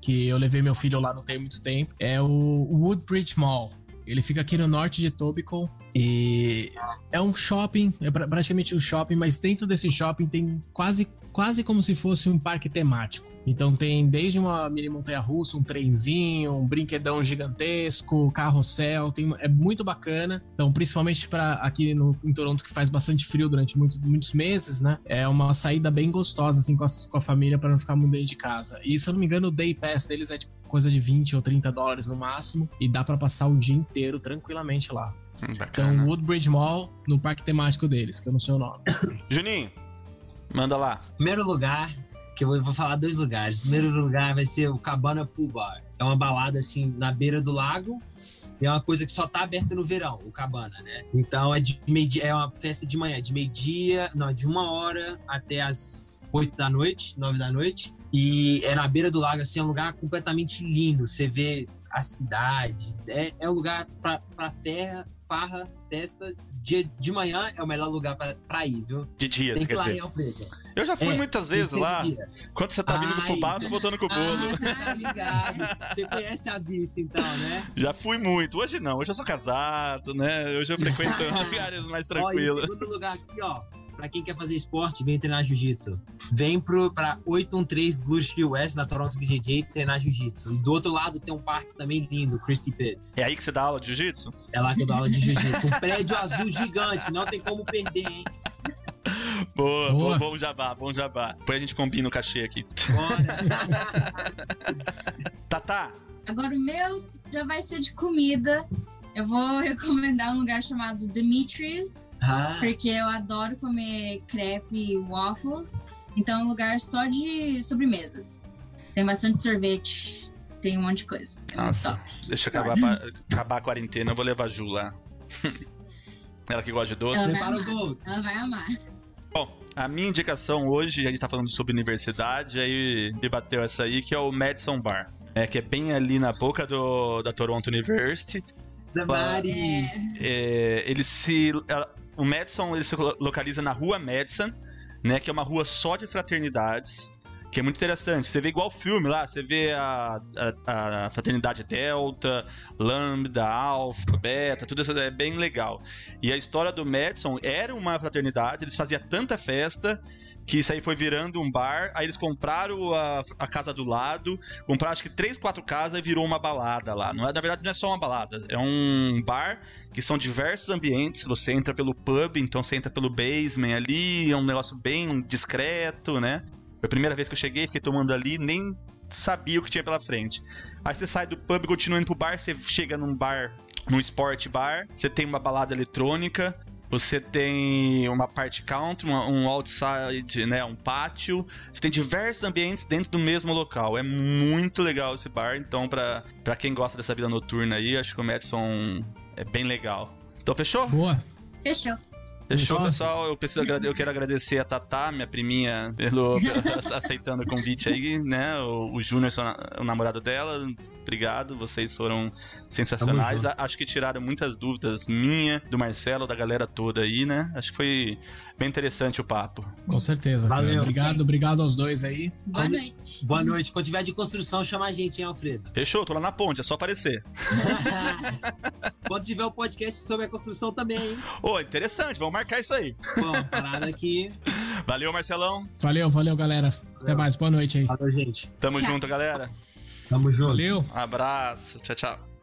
Que eu levei meu filho lá não tem muito tempo. É o Woodbridge Mall. Ele fica aqui no norte de Etobicoke e é um shopping, é pra- praticamente um shopping, mas dentro desse shopping tem quase, quase como se fosse um parque temático. Então tem desde uma mini montanha-russa, um trenzinho, um brinquedão gigantesco, carrossel, tem, é muito bacana. Então, principalmente para aqui no, em Toronto, que faz bastante frio durante muito- muitos meses, né? É uma saída bem gostosa, assim, com a, com a família para não ficar dentro de casa. E se eu não me engano, o Day Pass deles é tipo coisa de 20 ou 30 dólares no máximo, e dá para passar o dia inteiro tranquilamente lá. Hum, Então. Woodbridge Mall, no parque temático deles, que eu não sei o nome. Juninho, manda lá. Primeiro lugar, que eu vou- vou falar dois lugares. Primeiro lugar vai ser o Cabana Pool Bar. É uma balada assim na beira do lago. E é uma coisa que só tá aberta no verão, o Cabana, né? Então é de meio é uma festa de manhã, de meio-dia, não, de uma hora até as oito da noite, nove da noite. E é na beira do lago, assim, é um lugar completamente lindo. Você vê a cidade. É, é um lugar pra ferra, farra, festa. Dia de manhã é o melhor lugar pra, pra ir, viu? De dia, Tem que quer ir lá em dizer. Eu já fui É, muitas vezes lá. Quando você tá vindo do fubá, eu tô voltando com o bolo. Ah, tá ligado. Você conhece a vista, então, né? Já fui muito. Hoje não, hoje eu sou casado, né? Hoje eu frequento lugares mais Ó, e tranquilos. segundo lugar aqui, ó. Pra quem quer fazer esporte, vem treinar jiu-jitsu. Vem pro, pra 813 Blue Street West, na Toronto BJJ, treinar jiu-jitsu. E do outro lado tem um parque também lindo, Christie Pitts. É aí que você dá aula de jiu-jitsu? É lá que eu dou aula de jiu-jitsu. Um prédio azul gigante, não tem como perder, hein? Boa, Boa. bom, bom jabá, bom jabá. Depois a gente combina o cachê aqui. Bora. Tatá, Agora o meu já vai ser de comida. Eu vou recomendar um lugar chamado Dimitri's, Ah, porque eu adoro comer crepe e waffles. Então é um lugar só de sobremesas. Tem bastante sorvete, tem um monte de coisa. É Nossa. top. deixa eu acabar, acabar a quarentena, eu vou levar a Ju lá. Ela que gosta de doce. Ela vai amar. Ela vai amar. Bom, a minha indicação hoje, a gente tá falando sobre universidade, aí me bateu essa aí, que é o Madison Bar. É, que é bem ali na boca do, da Toronto University. Damaris. É, ele se. O Madison ele se lo- localiza na rua Madison, né? Que é uma rua só de fraternidades. Que é muito interessante. Você vê igual filme lá, você vê a, a, a fraternidade Delta, Lambda, Alpha, Beta, tudo isso é bem legal. E a história do Madison era uma fraternidade, eles faziam tanta festa que isso aí foi virando um bar. Aí eles compraram a, a casa do lado, compraram acho que três, quatro casas e virou uma balada lá. Não é, na verdade, não é só uma balada, é um bar que são diversos ambientes. Você entra pelo pub, então você entra pelo basement ali, é um negócio bem discreto, né? Foi a primeira vez que eu cheguei, fiquei tomando ali, nem sabia o que tinha pela frente. Aí você sai do pub, continua indo pro bar, você chega num bar, num sport bar, você tem uma balada eletrônica, você tem uma parte country, uma- um outside, né, um pátio. Você tem diversos ambientes dentro do mesmo local. É muito legal esse bar, então pra, pra quem gosta dessa vida noturna aí, acho que o Madison é bem legal. Então fechou? Boa. Fechou. Fechou, pessoal. Eu, preciso eu quero agradecer a Tatá, minha priminha, pelo aceitando o convite aí, né? O, o Júnior, o namorado dela. Obrigado, vocês foram sensacionais. Acho que tiraram muitas dúvidas minha, do Marcelo, da galera toda aí, né? Acho que foi bem interessante o papo. Com certeza. cara. Valeu. Obrigado, obrigado aos dois aí. Boa Quando- noite. Boa noite. Quando tiver de construção, chama a gente, hein, Alfredo? Fechou, tô lá na ponte, é só aparecer. Quando tiver o podcast sobre a construção também, hein? Ô, interessante, vamos marcar isso aí. Bom, parada aqui. Valeu, Marcelão. Valeu, valeu, galera. Até mais. Boa noite aí. Valeu, gente. Tamo Tchau. junto, galera. Tamo junto. Valeu. Um abraço. Tchau, tchau.